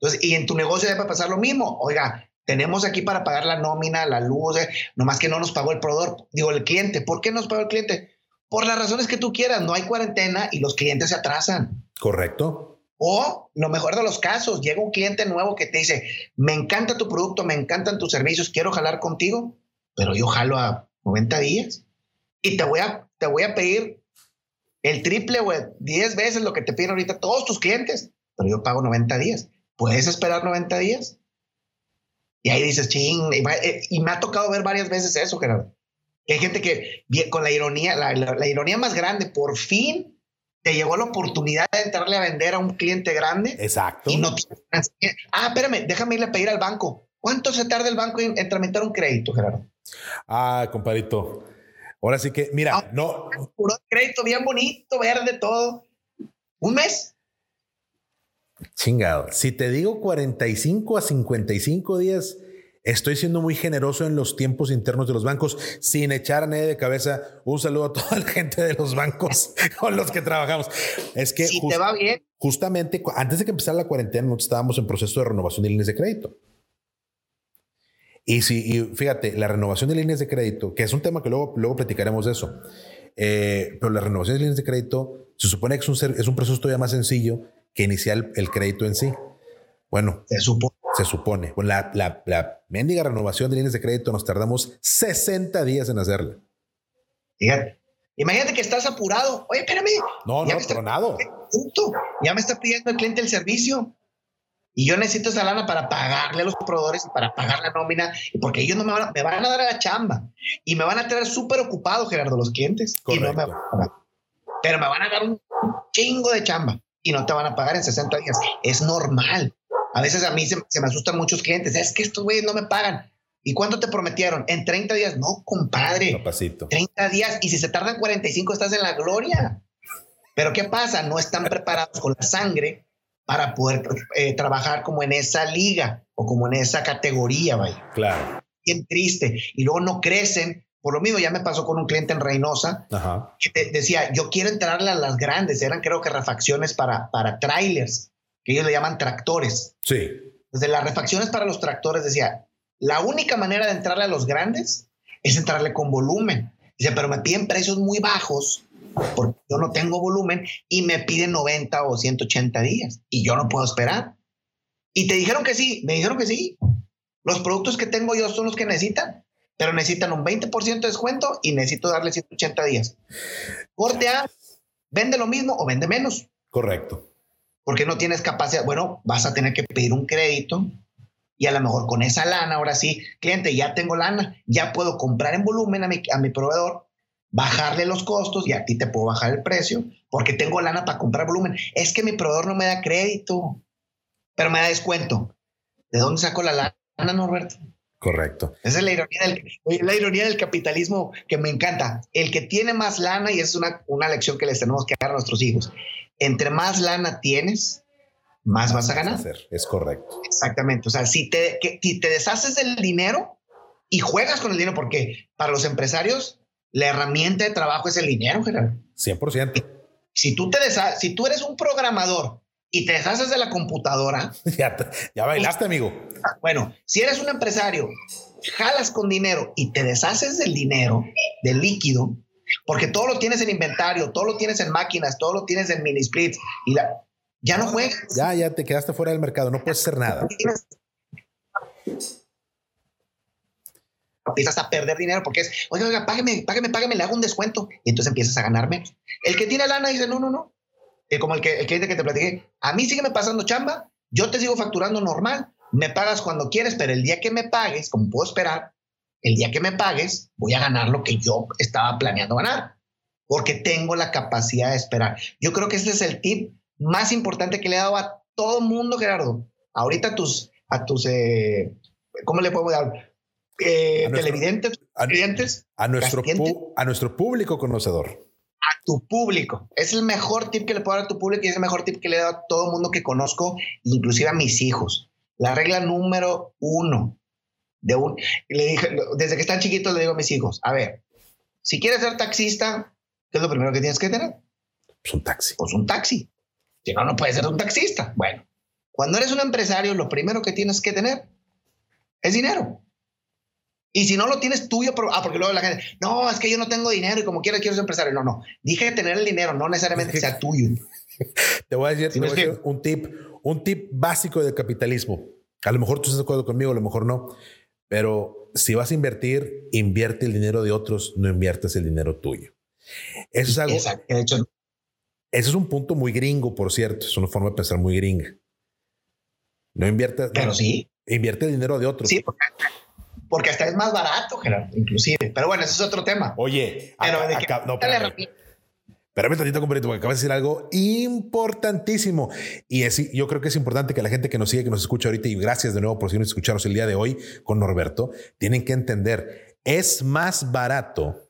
Entonces, y en tu negocio debe pasar lo mismo. Oiga, tenemos aquí para pagar la nómina, la luz, eh, nomás que no nos pagó el proveedor, digo el cliente. ¿Por qué nos pagó el cliente? Por las razones que tú quieras, no hay cuarentena y los clientes se atrasan. Correcto. O lo mejor de los casos, llega un cliente nuevo que te dice, me encanta tu producto, me encantan tus servicios, quiero jalar contigo, pero yo jalo a 90 días y te voy a, te voy a pedir el triple o 10 veces lo que te piden ahorita todos tus clientes, pero yo pago 90 días. ¿Puedes esperar 90 días? Y ahí dices, ching, y me ha tocado ver varias veces eso, Gerardo. hay gente que, con la ironía, la ironía más grande, por fin te llegó la oportunidad de entrarle a vender a un cliente grande. Exacto. Y no Ah, espérame, déjame irle a pedir al banco. ¿Cuánto se tarda el banco en, tramitar un crédito, Gerardo? Ah, compadrito. Ahora sí que, mira, ah, no. Puro crédito bien bonito, verde, todo. ¿Un mes? Chingado. Si te digo 45 a 55 días, Estoy siendo muy generoso en los tiempos internos de los bancos, sin echar a nadie de cabeza. Un saludo a toda la gente de los bancos (laughs) con los que trabajamos. Es que si te va bien. justamente antes de que empezara la cuarentena, nosotros estábamos en proceso de renovación de líneas de crédito. Y si, fíjate, la renovación de líneas de crédito, que es un tema que luego, luego platicaremos de eso, eh, pero la renovación de líneas de crédito se supone que es un, es un proceso todavía más sencillo que iniciar el, crédito en sí. Bueno, se supone se supone. La, la, la mendiga renovación de líneas de crédito nos tardamos 60 días en hacerla. Fíjate. Imagínate que estás apurado. Oye, espérame. No, no, tronado. Ya me está pidiendo el cliente el servicio. Y yo necesito esa lana para pagarle a los proveedores y para pagar la nómina, porque ellos no me van a, me van a dar a la chamba. Y me van a tener súper ocupado, Gerardo, los clientes. Y no me Pero me van a dar un chingo de chamba y no te van a pagar en 60 días. Es normal. A veces a mí se, me asustan muchos clientes. Es que estos güeyes no me pagan. ¿Y cuánto te prometieron? En 30 días. No, compadre. Papacito. 30 días. Y si se tardan 45, estás en la gloria. Pero ¿qué pasa? No están preparados con la sangre para poder eh, trabajar como en esa liga o como en esa categoría, vaya. Claro. Bien triste. Y luego no crecen. Por lo mismo, ya me pasó con un cliente en Reynosa que decía, yo quiero entrarle a las grandes. Eran creo que refacciones para, para trailers que ellos le llaman tractores. Sí. Desde las refacciones para los tractores decía, la única manera de entrarle a los grandes es entrarle con volumen. Dice, pero me piden precios muy bajos porque yo no tengo volumen y me piden 90 o 180 días y yo no puedo esperar. Y te dijeron que sí, me dijeron que sí. Los productos que tengo yo son los que necesitan, pero necesitan un 20% de descuento y necesito darle 180 días. Corte A, vende lo mismo o vende menos. Correcto porque no tienes capacidad. Bueno, vas a tener que pedir un crédito y a lo mejor con esa lana, ahora sí, cliente, ya tengo lana, ya puedo comprar en volumen a mi, a mi proveedor, bajarle los costos y a ti te puedo bajar el precio porque tengo lana para comprar volumen. Es que mi proveedor no me da crédito, pero me da descuento. ¿De dónde saco la lana, Norberto? Correcto. Esa es la ironía del, la ironía del capitalismo que me encanta. El que tiene más lana, y es una, una lección que les tenemos que dar a nuestros hijos, entre más lana tienes, más vas a ganar. Es correcto. Exactamente. O sea, si te, te deshaces del dinero y juegas con el dinero, porque para los empresarios la herramienta de trabajo es el dinero, Gerardo. 100%. Si tú, te si tú eres un programador y te deshaces de la computadora. (laughs) ya, ya bailaste, amigo. Bueno, si eres un empresario, jalas con dinero y te deshaces del dinero, del líquido, porque todo lo tienes en inventario, todo lo tienes en máquinas, todo lo tienes en mini splits y la, ya no juegas. Ya, ya te quedaste fuera del mercado, no puedes hacer nada. Empiezas a perder dinero porque es, oiga, oiga, págame, págame, págame, le hago un descuento y entonces empiezas a ganar menos. El que tiene lana dice, no, no, no. Eh, como el que el cliente que te platiqué, a mí sígueme pasando chamba, yo te sigo facturando normal, me pagas cuando quieres, pero el día que me pagues, como puedo esperar, el día que me pagues, voy a ganar lo que yo estaba planeando ganar, porque tengo la capacidad de esperar. Yo creo que ese es el tip más importante que le he dado a todo mundo, Gerardo. Ahorita a tus, a tus, eh, ¿cómo le puedo dar? Eh, televidentes, a, clientes, a nuestro, a nuestro público conocedor. A tu público. Es el mejor tip que le puedo dar a tu público y es el mejor tip que le he dado a todo el mundo que conozco, inclusive a mis hijos. La regla número uno de un, le dije, desde que están chiquitos le digo a mis hijos, a ver, si quieres ser taxista, ¿qué es lo primero que tienes que tener? Pues un taxi. Pues un taxi. Si no, no puedes ser un taxista. Bueno, cuando eres un empresario, lo primero que tienes que tener es dinero. Y si no lo tienes tuyo, ah, porque luego la gente, no, es que yo no tengo dinero y como quiera quiero ser empresario. No, no. Dije tener el dinero, no necesariamente sea tuyo. (laughs) te voy a decir, un tip, un tip básico del capitalismo. A lo mejor tú estás de acuerdo conmigo, a lo mejor no. Pero si vas a invertir, invierte el dinero de otros, no inviertes el dinero tuyo. Eso es algo. Exacto. Eso es un punto muy gringo, por cierto. Es una forma de pensar muy gringa. No inviertes. Pero sí. Invierte el dinero de otros. Sí, porque porque hasta es más barato, Gerardo, inclusive. Pero bueno, eso es otro tema. Oye, pero de que no, espérame, tantito, compadrito, porque acabas de decir algo importantísimo. Y es, yo creo que es importante que la gente que nos sigue, que nos escucha ahorita, y gracias de nuevo por si nos escucharos el día de hoy con Norberto, tienen que entender, es más barato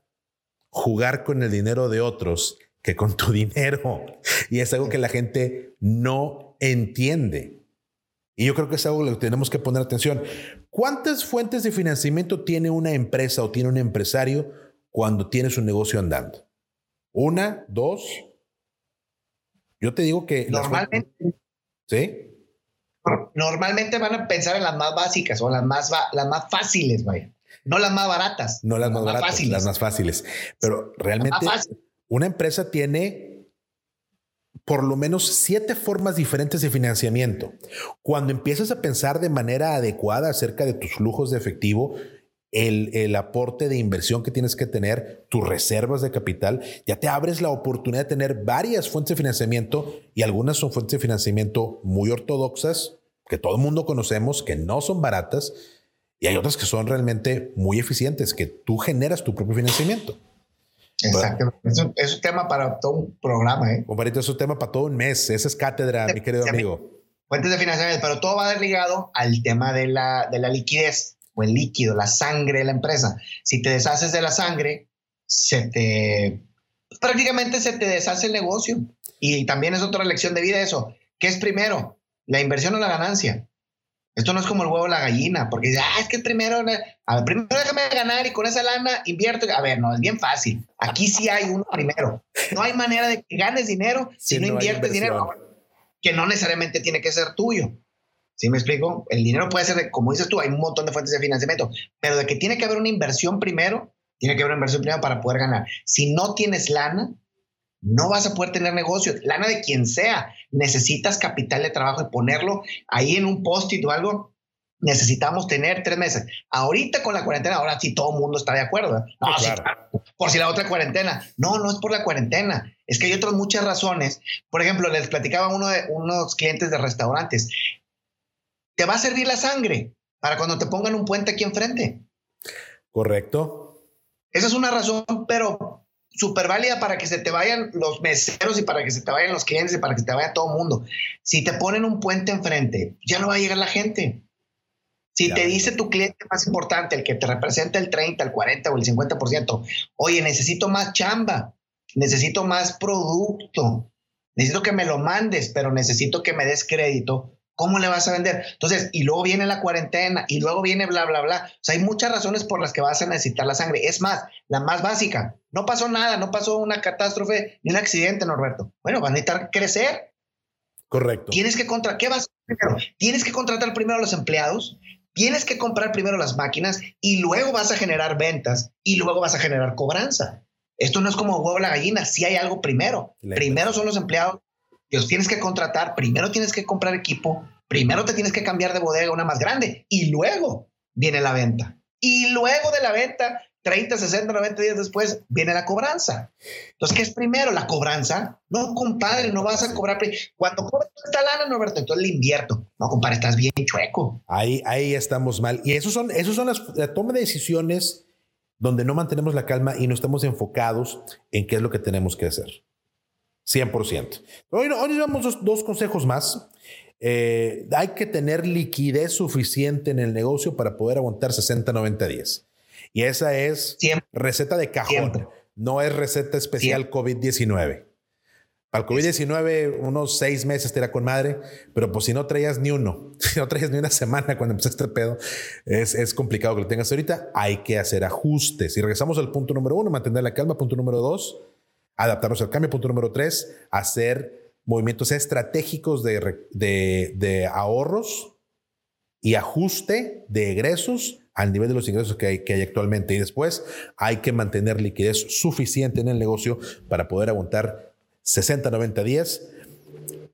jugar con el dinero de otros que con tu (laughs) dinero. Y es algo que la gente no entiende. Y yo creo que es algo que tenemos que poner atención. ¿Cuántas fuentes de financiamiento tiene una empresa o tiene un empresario cuando tiene su negocio andando? ¿Una? ¿Dos? Yo te digo que... Normalmente... ¿Sí? Normalmente van a pensar en las más básicas o las más, las más fáciles, vaya. No las más baratas. No las, más, baratas, las más fáciles. Pero realmente una empresa tiene por lo menos siete formas diferentes de financiamiento. Cuando empiezas a pensar de manera adecuada acerca de tus flujos de efectivo, el, aporte de inversión que tienes que tener, tus reservas de capital, ya te abres la oportunidad de tener varias fuentes de financiamiento y algunas son fuentes de financiamiento muy ortodoxas, que todo el mundo conocemos, que no son baratas, y hay otras que son realmente muy eficientes, que tú generas tu propio financiamiento. Exacto. Es un, tema para todo un programa, ¿eh? Comparito, es un tema para todo un mes. Esa es cátedra, mi querido amigo. Fuentes de financiamiento, pero todo va ligado al tema de la, de la liquidez o el líquido, la sangre de la empresa. Si te deshaces de la sangre, se te prácticamente se te deshace el negocio. Y también es otra lección de vida eso. ¿Qué es primero? ¿La inversión o la ganancia? Esto no es como el huevo o la gallina, porque ah, es que primero, a ver, primero déjame ganar y con esa lana invierto. A ver, no, es bien fácil. Aquí sí hay uno primero. No hay manera de que ganes dinero si, no, inviertes dinero, que no necesariamente tiene que ser tuyo. ¿Sí me explico? El dinero puede ser, como dices tú, hay un montón de fuentes de financiamiento, pero de que tiene que haber una inversión primero, tiene que haber una inversión primero para poder ganar. Si no tienes lana, no vas a poder tener negocio, lana de quien sea. Necesitas capital de trabajo y ponerlo ahí en un post-it o algo. Necesitamos tener tres meses. Ahorita con la cuarentena, ahora sí todo el mundo está de acuerdo. por si la otra cuarentena. No, no es por la cuarentena. Es que hay otras muchas razones. Por ejemplo, les platicaba uno de unos clientes de restaurantes. Te va a servir la sangre para cuando te pongan un puente aquí enfrente. Correcto. Esa es una razón, pero súper válida para que se te vayan los meseros y para que se te vayan los clientes y para que se te vaya todo el mundo. Si te ponen un puente enfrente, ya no va a llegar la gente. Si te dice tu cliente más importante, el que te representa el 30, el 40 o el 50%, oye, necesito más chamba, necesito más producto, necesito que me lo mandes, pero necesito que me des crédito ¿Cómo le vas a vender? Entonces, y luego viene la cuarentena y luego viene bla, bla, bla. O sea, hay muchas razones por las que vas a necesitar la sangre. Es más, la más básica, no pasó nada, no pasó una catástrofe ni un accidente, Norberto. Bueno, van a necesitar crecer. Correcto. Tienes que contratar, ¿qué vas primero? Tienes que contratar primero a los empleados, tienes que comprar primero las máquinas y luego vas a generar ventas y luego vas a generar cobranza. Esto no es como huevo la gallina, si hay algo primero. Primero son los empleados, los tienes que contratar, primero tienes que comprar equipo, primero te tienes que cambiar de bodega a una más grande y luego viene la venta. Y luego de la venta 30, 60, 90 días después viene la cobranza. Entonces, ¿qué es primero? La cobranza. No, compadre, no vas a cobrar. Cuando cobras esta lana, Norberto, entonces le invierto. No, compadre, estás bien chueco. Ahí, ahí estamos mal. Y esos son, esos son las la toma de decisiones donde no mantenemos la calma y no estamos enfocados en qué es lo que tenemos que hacer. 100%. Hoy, hoy damos dos, dos consejos más. Eh, hay que tener liquidez suficiente en el negocio para poder aguantar 60, 90 días. Y esa es receta de cajón, no es receta especial COVID-19. Para el COVID-19, unos seis meses te era con madre, pero pues si no traías ni uno, (laughs) si no traías ni una semana cuando empezaste el pedo, es, es complicado que lo tengas ahorita. Hay que hacer ajustes. Y regresamos al punto número uno, mantener la calma. Punto número dos, adaptarnos al cambio. Punto número tres, hacer movimientos estratégicos de, de, ahorros y ajuste de egresos al nivel de los ingresos que hay, que hay actualmente. Y después hay que mantener liquidez suficiente en el negocio para poder aguantar 60, 90 días.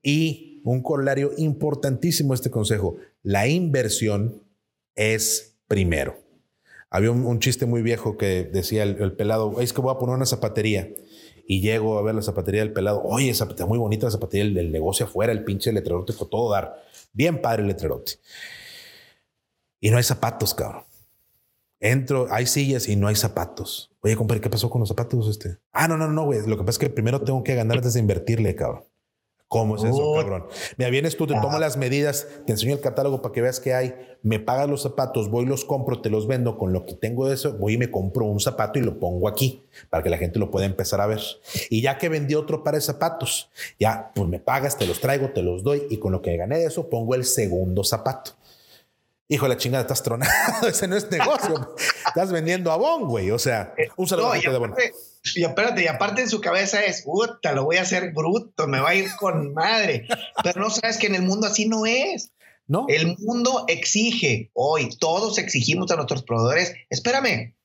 Y un corolario importantísimo este consejo, la inversión es primero. Había un, chiste muy viejo que decía el, pelado, es que voy a poner una zapatería. Y llego a ver la zapatería del pelado. Oye, zapatería muy bonita la zapatería del, negocio afuera, el pinche letrerote con todo dar. Bien padre el letrerote. Y no hay zapatos, cabrón. Entro, hay sillas y no hay zapatos. Oye, compadre, ¿qué pasó con los zapatos? Este? Ah, no, no, no, güey. Lo que pasa es que primero tengo que ganar antes de invertirle, cabrón. ¿Cómo es eso, cabrón? Mira, vienes tú, te tomo las medidas, te enseño el catálogo para que veas qué hay, me pagas los zapatos, voy, los compro, te los vendo con lo que tengo de eso, voy y me compro un zapato y lo pongo aquí para que la gente lo pueda empezar a ver. Y ya que vendí otro par de zapatos, ya pues me pagas, te los traigo, te los doy y con lo que gané de eso pongo el segundo zapato. Hijo de la chingada, estás tronado. (laughs) Ese no es negocio. estás vendiendo a Bon, güey. O sea, un saludo de Bon. Y espérate, y aparte en su cabeza es, puta, lo voy a hacer bruto, me va a ir con madre. Pero no sabes que en el mundo así no es. No. El mundo exige hoy, todos exigimos a nuestros proveedores, espérame,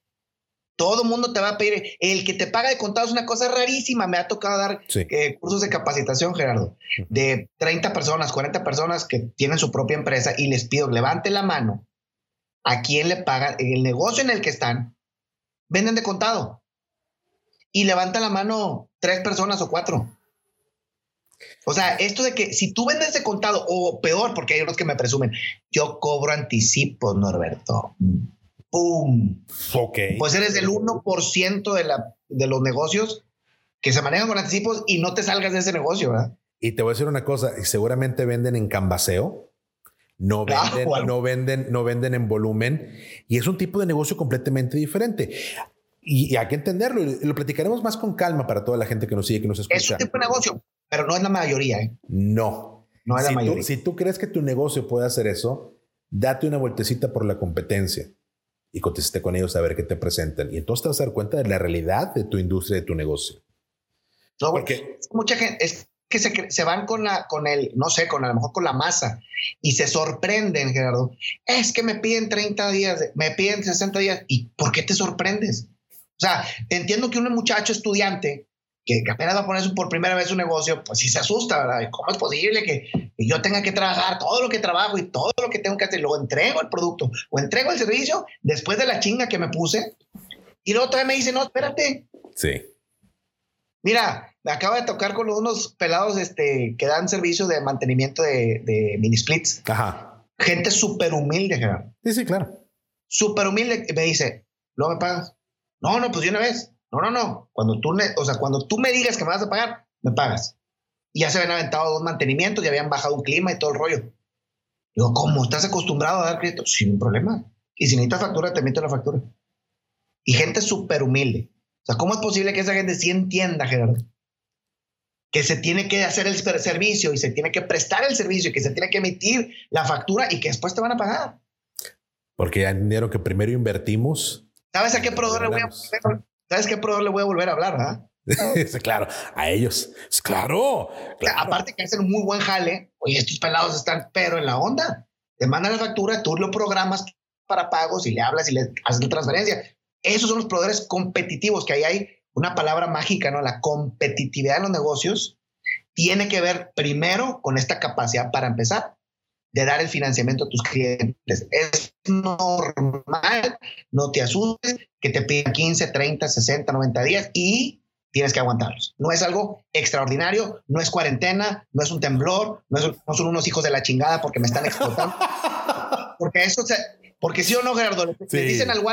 todo el mundo te va a pedir. El que te paga de contado es una cosa rarísima. Me ha tocado dar eh, cursos de capacitación, Gerardo, de 30 personas, 40 personas que tienen su propia empresa y les pido, levante la mano a quién le pagan en el negocio en el que están, venden de contado. Y levanta la mano tres personas o cuatro. O sea, esto de que si tú vendes de contado, o peor, porque hay unos que me presumen, yo cobro anticipos, Norberto. ¡Pum! Ok. Pues eres el 1% de, la, de los negocios que se manejan con anticipos y no te salgas de ese negocio, ¿verdad? Y te voy a decir una cosa, seguramente venden en cambaseo, no ah, venden, no venden, no venden en volumen y es un tipo de negocio completamente diferente. Y, hay que entenderlo. Y lo platicaremos más con calma para toda la gente que nos sigue, que nos escucha. Es un tipo de negocio, pero no es la mayoría. ¿eh? No. No es la mayoría. si tú crees que tu negocio puede hacer eso, date una vueltecita por la competencia y conteste con ellos a ver qué te presentan. Y entonces te vas a dar cuenta de la realidad de tu industria, de tu negocio. No, porque mucha gente es que se, se, van con la, con el, no sé, con a lo mejor con la masa y se sorprenden, Gerardo. Es que me piden 30 días, me piden 60 días. ¿Y por qué te sorprendes? O sea, entiendo que un muchacho estudiante que, apenas va a poner por primera vez un negocio, pues sí se asusta, ¿verdad? ¿Cómo es posible que, yo tenga que trabajar todo lo que trabajo y todo lo que tengo que hacer? Luego entrego el producto o entrego el servicio después de la chinga que me puse y luego todavía me dice, no, espérate. Sí. Mira, me acaba de tocar con unos pelados este, que dan servicio de mantenimiento de, de mini splits. Ajá. Gente súper humilde, Gerardo. Sí, sí, claro. Súper humilde. Me dice, ¿no me pagas? No, no, pues de una vez. No, no, no. Cuando tú, o sea, cuando tú me digas que me vas a pagar, me pagas. Y ya se habían aventado dos mantenimientos, ya habían bajado un clima y todo el rollo. Digo, ¿cómo? ¿Estás acostumbrado a dar crédito? Sin problema. Y si necesitas factura, te meto la factura. Y gente súper humilde. O sea, ¿cómo es posible que esa gente sí entienda, Gerardo? Que se tiene que hacer el servicio y se tiene que prestar el servicio y que se tiene que emitir la factura y que después te van a pagar. Porque ya entendieron que primero invertimos. ¿Sabes a qué proveedor le voy a ¿Sabes qué proveedor le voy a volver a hablar? ¿ah? (laughs) claro, a ellos. Claro, Aparte que hacen un muy buen jale. Oye, estos pelados están pero en la onda. Te mandan la factura, tú lo programas para pagos y le hablas y le haces la transferencia. Esos son los proveedores competitivos, que ahí hay una palabra mágica, ¿no? La competitividad en los negocios tiene que ver primero con esta capacidad para empezar de dar el financiamiento a tus clientes. Es normal, no te asustes, que te pidan 15, 30, 60, 90 días y tienes que aguantarlos. No es algo extraordinario, no es cuarentena, no es un temblor, no, son unos hijos de la chingada porque me están explotando. (laughs) porque eso, porque si o no, Gerardo, le, dicen al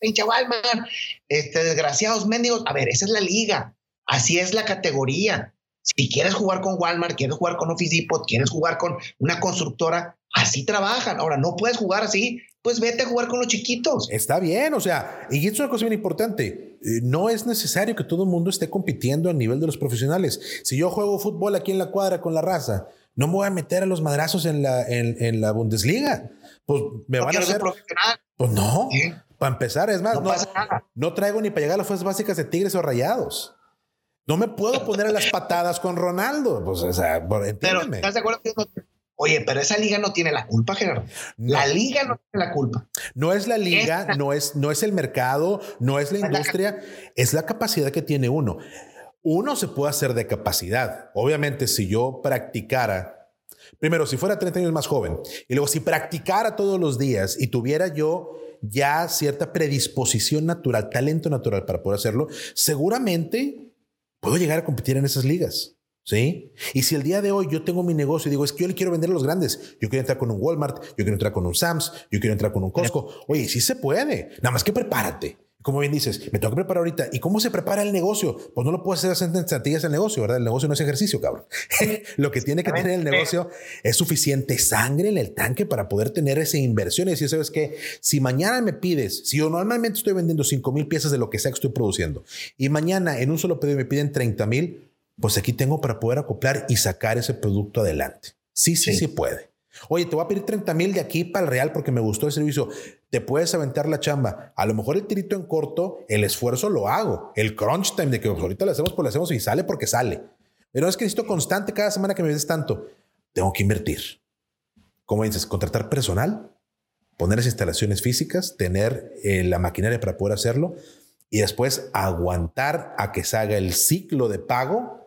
pinche Walmart, este, desgraciados mendigos. A ver, esa es la liga, así es la categoría. Si quieres jugar con Walmart, quieres jugar con Office Depot, quieres jugar con una constructora, así trabajan. Ahora, no puedes jugar así, pues vete a jugar con los chiquitos. Está bien, o sea, y es una cosa bien importante. Eh, no es necesario que todo el mundo esté compitiendo a nivel de los profesionales. Si yo juego fútbol aquí en la cuadra con la raza, no me voy a meter a los madrazos en la, en, la Bundesliga. Pues me van a hacer. profesional. Pues no. Para empezar, es más, no, no, traigo ni para llegar a las fuerzas básicas de Tigres o Rayados. No me puedo poner a las patadas con Ronaldo. Pues, o sea, Pero, ¿estás de acuerdo Oye, pero esa liga no tiene la culpa, Gerardo. La liga no tiene la culpa. No es la liga, no es, no es el mercado, no es la industria, es la capacidad que tiene uno. Uno se puede hacer de capacidad. Obviamente, si yo practicara, primero, si fuera 30 años más joven, y luego si practicara todos los días y tuviera yo ya cierta predisposición natural, talento natural para poder hacerlo, seguramente puedo llegar a competir en esas ligas. ¿Sí? Y si el día de hoy yo tengo mi negocio y digo, es que yo le quiero vender a los grandes, yo quiero entrar con un Walmart, yo quiero entrar con un Sams, yo quiero entrar con un Costco, oye, sí se puede, nada más que prepárate. Como bien dices, me tengo que preparar ahorita. ¿Y cómo se prepara el negocio? Pues no lo puedo hacer en sentillas el negocio, ¿verdad? El negocio no es ejercicio, cabrón. (laughs) lo que tiene que tener el negocio es suficiente sangre en el tanque para poder tener esa inversión y decir, ¿sabes qué? Si mañana me pides, si yo normalmente estoy vendiendo 5 mil piezas de lo que sea que estoy produciendo y mañana en un solo pedido me piden 30 mil, pues aquí tengo para poder acoplar y sacar ese producto adelante. Sí, sí, sí, puede. Oye, te voy a pedir 30 mil de aquí para el real porque me gustó el servicio. Te puedes aventar la chamba. A lo mejor el tirito en corto, el esfuerzo lo hago. El crunch time de que ahorita lo hacemos, pues lo hacemos y sale porque sale. Pero es que necesito constante cada semana que me des tanto. Tengo que invertir. ¿Cómo dices? Contratar personal, poner las instalaciones físicas, tener eh, la maquinaria para poder hacerlo y después aguantar a que se haga el ciclo de pago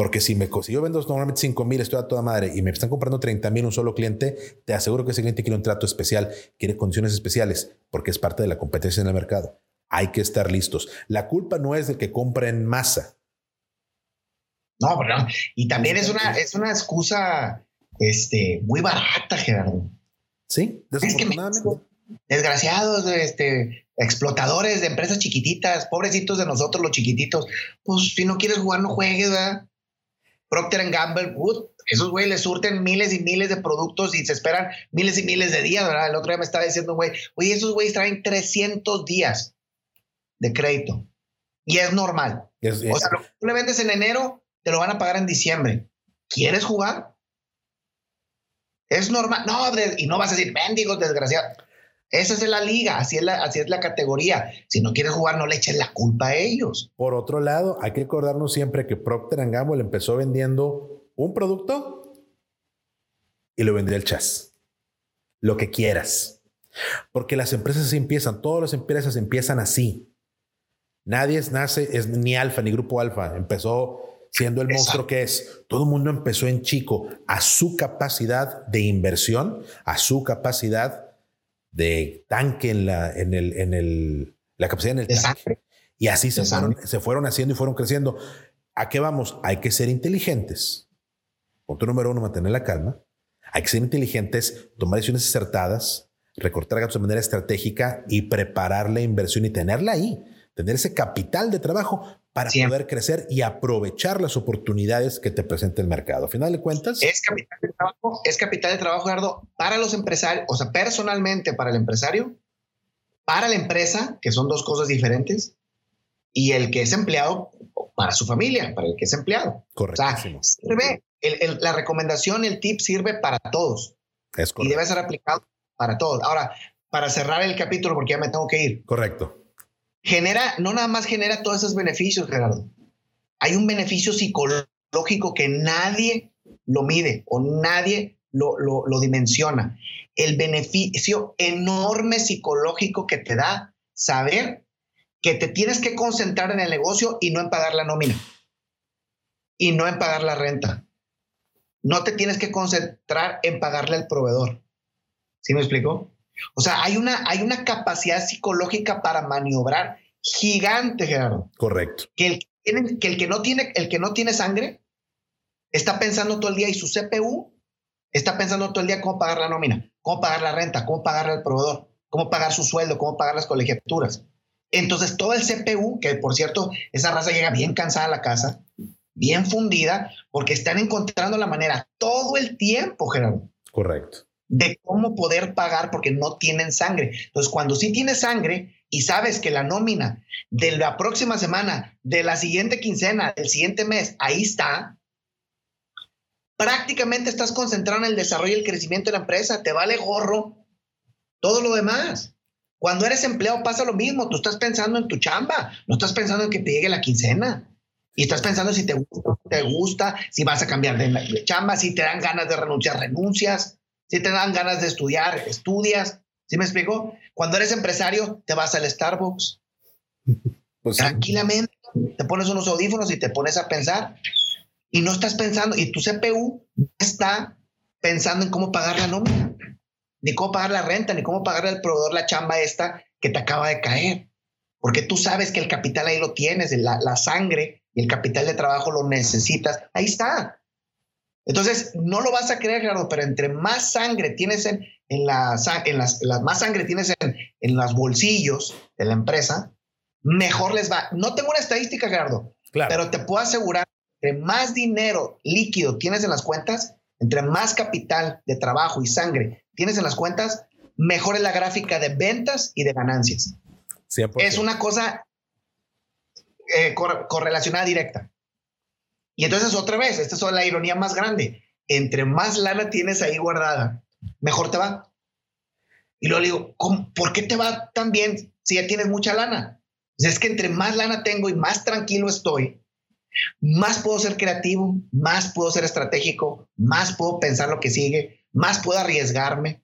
porque si, me, si yo vendo normalmente 5 mil, estoy a toda madre y me están comprando 30 mil un solo cliente, te aseguro que ese cliente quiere un trato especial, quiere condiciones especiales, porque es parte de la competencia en el mercado. Hay que estar listos. La culpa no es de que compren masa. No, pero y también es una, es una excusa este, muy barata, Gerardo. Sí, desafortunadamente. desgraciados, este, explotadores de empresas chiquititas, pobrecitos de nosotros los chiquititos. Pues si no quieres jugar, no juegues, ¿verdad? Procter Gamble, esos güeyes les surten miles y miles de productos y se esperan miles y miles de días, ¿verdad? El otro día me estaba diciendo, güey, oye, esos güeyes traen 300 días de crédito y es normal. o sea, lo que tú le vendes en enero, te lo van a pagar en diciembre. ¿Quieres jugar? Es normal. No, y no vas a decir, mendigos, desgraciado. Esa es la liga, así es la, así es la categoría. Si no quieres jugar, no le eches la culpa a ellos. Por otro lado, hay que recordarnos siempre que Procter Gamble empezó vendiendo un producto y lo vendría el chas. Lo que quieras. Porque las empresas empiezan, todas las empresas empiezan así. Nadie es, nace, es ni alfa ni grupo alfa. Empezó siendo el monstruo que es. Todo el mundo empezó en chico a su capacidad de inversión, a su capacidad de tanque en la, en el, en el, la capacidad en el tanque. Y así se fueron, se fueron haciendo y fueron creciendo. ¿A qué vamos? Hay que ser inteligentes. Punto número uno, mantener la calma. Hay que ser inteligentes, tomar decisiones acertadas, recortar gastos de manera estratégica y preparar la inversión y tenerla ahí. Tener ese capital de trabajo para poder crecer y aprovechar las oportunidades que te presenta el mercado. A final de cuentas. Es capital de trabajo, es capital de trabajo, Gerardo, para los empresarios, o sea, personalmente para el empresario, para la empresa, que son dos cosas diferentes, y el que es empleado para su familia, para el que es empleado. Correcto. O sirve, la recomendación, el tip sirve para todos. Es y debe ser aplicado para todos. Ahora, para cerrar el capítulo, porque ya me tengo que ir. Correcto genera, no nada más genera todos esos beneficios, Gerardo. Hay un beneficio psicológico que nadie lo mide o nadie lo, lo, dimensiona. El beneficio enorme psicológico que te da saber que te tienes que concentrar en el negocio y no en pagar la nómina y no en pagar la renta. No te tienes que concentrar en pagarle al proveedor. ¿Sí me explico? O sea, hay una, hay una capacidad psicológica para maniobrar gigante, Gerardo. Correcto. Que el, que el que no tiene, el que no tiene sangre está pensando todo el día y su CPU está pensando todo el día cómo pagar la nómina, cómo pagar la renta, cómo pagarle al proveedor, cómo pagar su sueldo, cómo pagar las colegiaturas. Entonces, todo el CPU, que por cierto, esa raza llega bien cansada a la casa, bien fundida, porque están encontrando la manera todo el tiempo, Gerardo. Correcto. De cómo poder pagar porque no tienen sangre. Entonces, cuando sí tienes sangre y sabes que la nómina de la próxima semana, de la siguiente quincena, del siguiente mes, ahí está, prácticamente estás concentrado en el desarrollo y el crecimiento de la empresa. Te vale gorro todo lo demás. Cuando eres empleado pasa lo mismo. Tú estás pensando en tu chamba, no estás pensando en que te llegue la quincena. Y estás pensando si te gusta, te gusta, si vas a cambiar de chamba, si te dan ganas de renunciar, renuncias, si te dan ganas de estudiar, estudias. ¿Sí me explico? Cuando eres empresario, te vas al Starbucks. Pues Tranquilamente, te pones unos audífonos y te pones a pensar. Y no estás pensando, y tu CPU está pensando en cómo pagar la nómina, ni cómo pagar la renta, ni cómo pagar al proveedor la chamba esta que te acaba de caer. Porque tú sabes que el capital ahí lo tienes, la, la sangre y el capital de trabajo lo necesitas, ahí está. Entonces, no lo vas a creer, Gerardo, pero entre más sangre tienes en, en, la, en las, más sangre tienes en, en los bolsillos de la empresa, mejor les va. No tengo una estadística, Gerardo, pero te puedo asegurar, entre más dinero líquido tienes en las cuentas, entre más capital de trabajo y sangre tienes en las cuentas, mejor es la gráfica de ventas y de ganancias. Es una cosa eh, correlacionada directa. Y entonces otra vez, esta es la ironía más grande. Entre más lana tienes ahí guardada, mejor te va. Y luego digo, ¿por qué te va tan bien si ya tienes mucha lana? Es que entre más lana tengo y más tranquilo estoy, más puedo ser creativo, más puedo ser estratégico, más puedo pensar lo que sigue, más puedo arriesgarme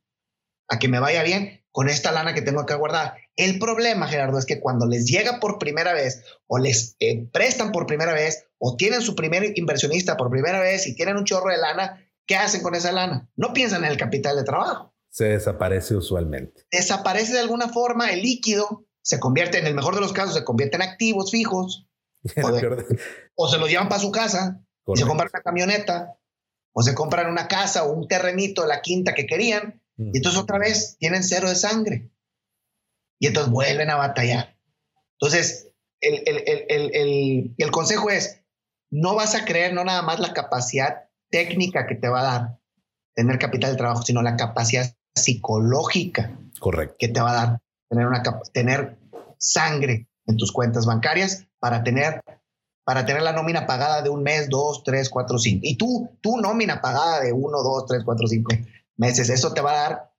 a que me vaya bien con esta lana que tengo acá guardada. El problema, Gerardo, es que cuando les llega por primera vez o les eh, prestan por primera vez o tienen su primer inversionista por primera vez y tienen un chorro de lana, ¿qué hacen con esa lana? No piensan en el capital de trabajo. Se desaparece usualmente. Desaparece de alguna forma el líquido, se convierte, en el mejor de los casos, se convierte en activos fijos (laughs) o, se lo llevan para su casa y se compran una camioneta o se compran una casa o un terrenito, la quinta que querían y entonces otra vez tienen cero de sangre. Y entonces vuelven a batallar. Entonces, el, el, el, consejo es, no vas a creer no nada más la capacidad técnica que te va a dar tener capital de trabajo, sino la capacidad psicológica Correcto. que te va a dar tener, una, tener sangre en tus cuentas bancarias para tener, para tener la nómina pagada de un mes, dos, tres, cuatro, cinco. Y tú, tu nómina pagada de uno, dos, tres, cuatro, cinco meses. Eso te va a dar,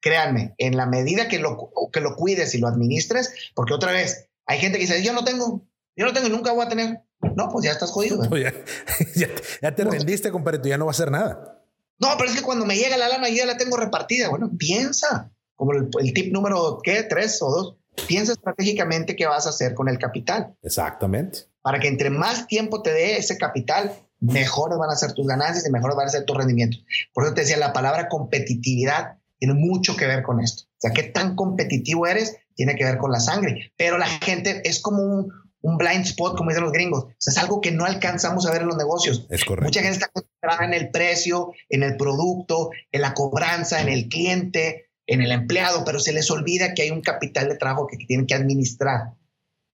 créanme, en la medida que lo, que lo cuides y lo administres, porque otra vez, hay gente que dice, yo no tengo, yo no tengo y nunca voy a tener. No, pues ya estás jodido. (laughs) ya, te rendiste, compadre, tú ya no va a hacer nada. No, pero es que cuando me llega la lana, yo ya la tengo repartida. Bueno, piensa, como el, el tip número, ¿qué? Tres o dos. Piensa estratégicamente qué vas a hacer con el capital. Exactamente. Para que entre más tiempo te dé ese capital, mejores van a ser tus ganancias y mejores van a ser tus rendimientos. Por eso te decía, la palabra competitividad tiene mucho que ver con esto. O sea, qué tan competitivo eres tiene que ver con la sangre. Pero la gente es como un, un blind spot, como dicen los gringos. O sea, es algo que no alcanzamos a ver en los negocios. Es correcto. Mucha gente está concentrada en el precio, en el producto, en la cobranza, en el cliente, en el empleado, pero se les olvida que hay un capital de trabajo que tienen que administrar.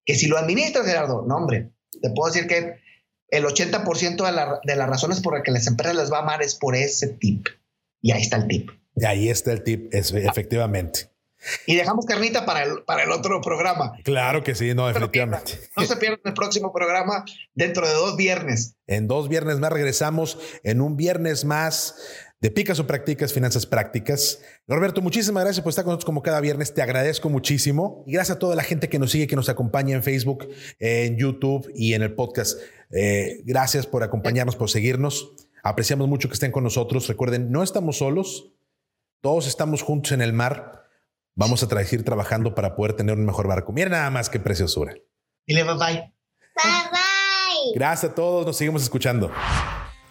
Que si lo administras, Gerardo, no, hombre, te puedo decir que el 80% de, la, de las razones por las que las empresas les va a amar es por ese tip. Y ahí está el tip. Y ahí está el tip, es, efectivamente. Y dejamos carnita para el, para el otro programa. Claro que sí, no, efectivamente. No se pierdan el próximo programa dentro de dos viernes. En dos viernes más regresamos, en un viernes más de Picas o Practicas, Finanzas Prácticas. Roberto, muchísimas gracias por estar con nosotros como cada viernes. Te agradezco muchísimo. Y gracias a toda la gente que nos sigue, que nos acompaña en Facebook, en YouTube y en el podcast. Eh, gracias por acompañarnos, por seguirnos. Apreciamos mucho que estén con nosotros. Recuerden, no estamos solos. Todos estamos juntos en el mar. Vamos a seguir trabajando para poder tener un mejor barco. Miren nada más qué preciosura. Y le bye bye. Bye bye. Gracias a todos. Nos seguimos escuchando.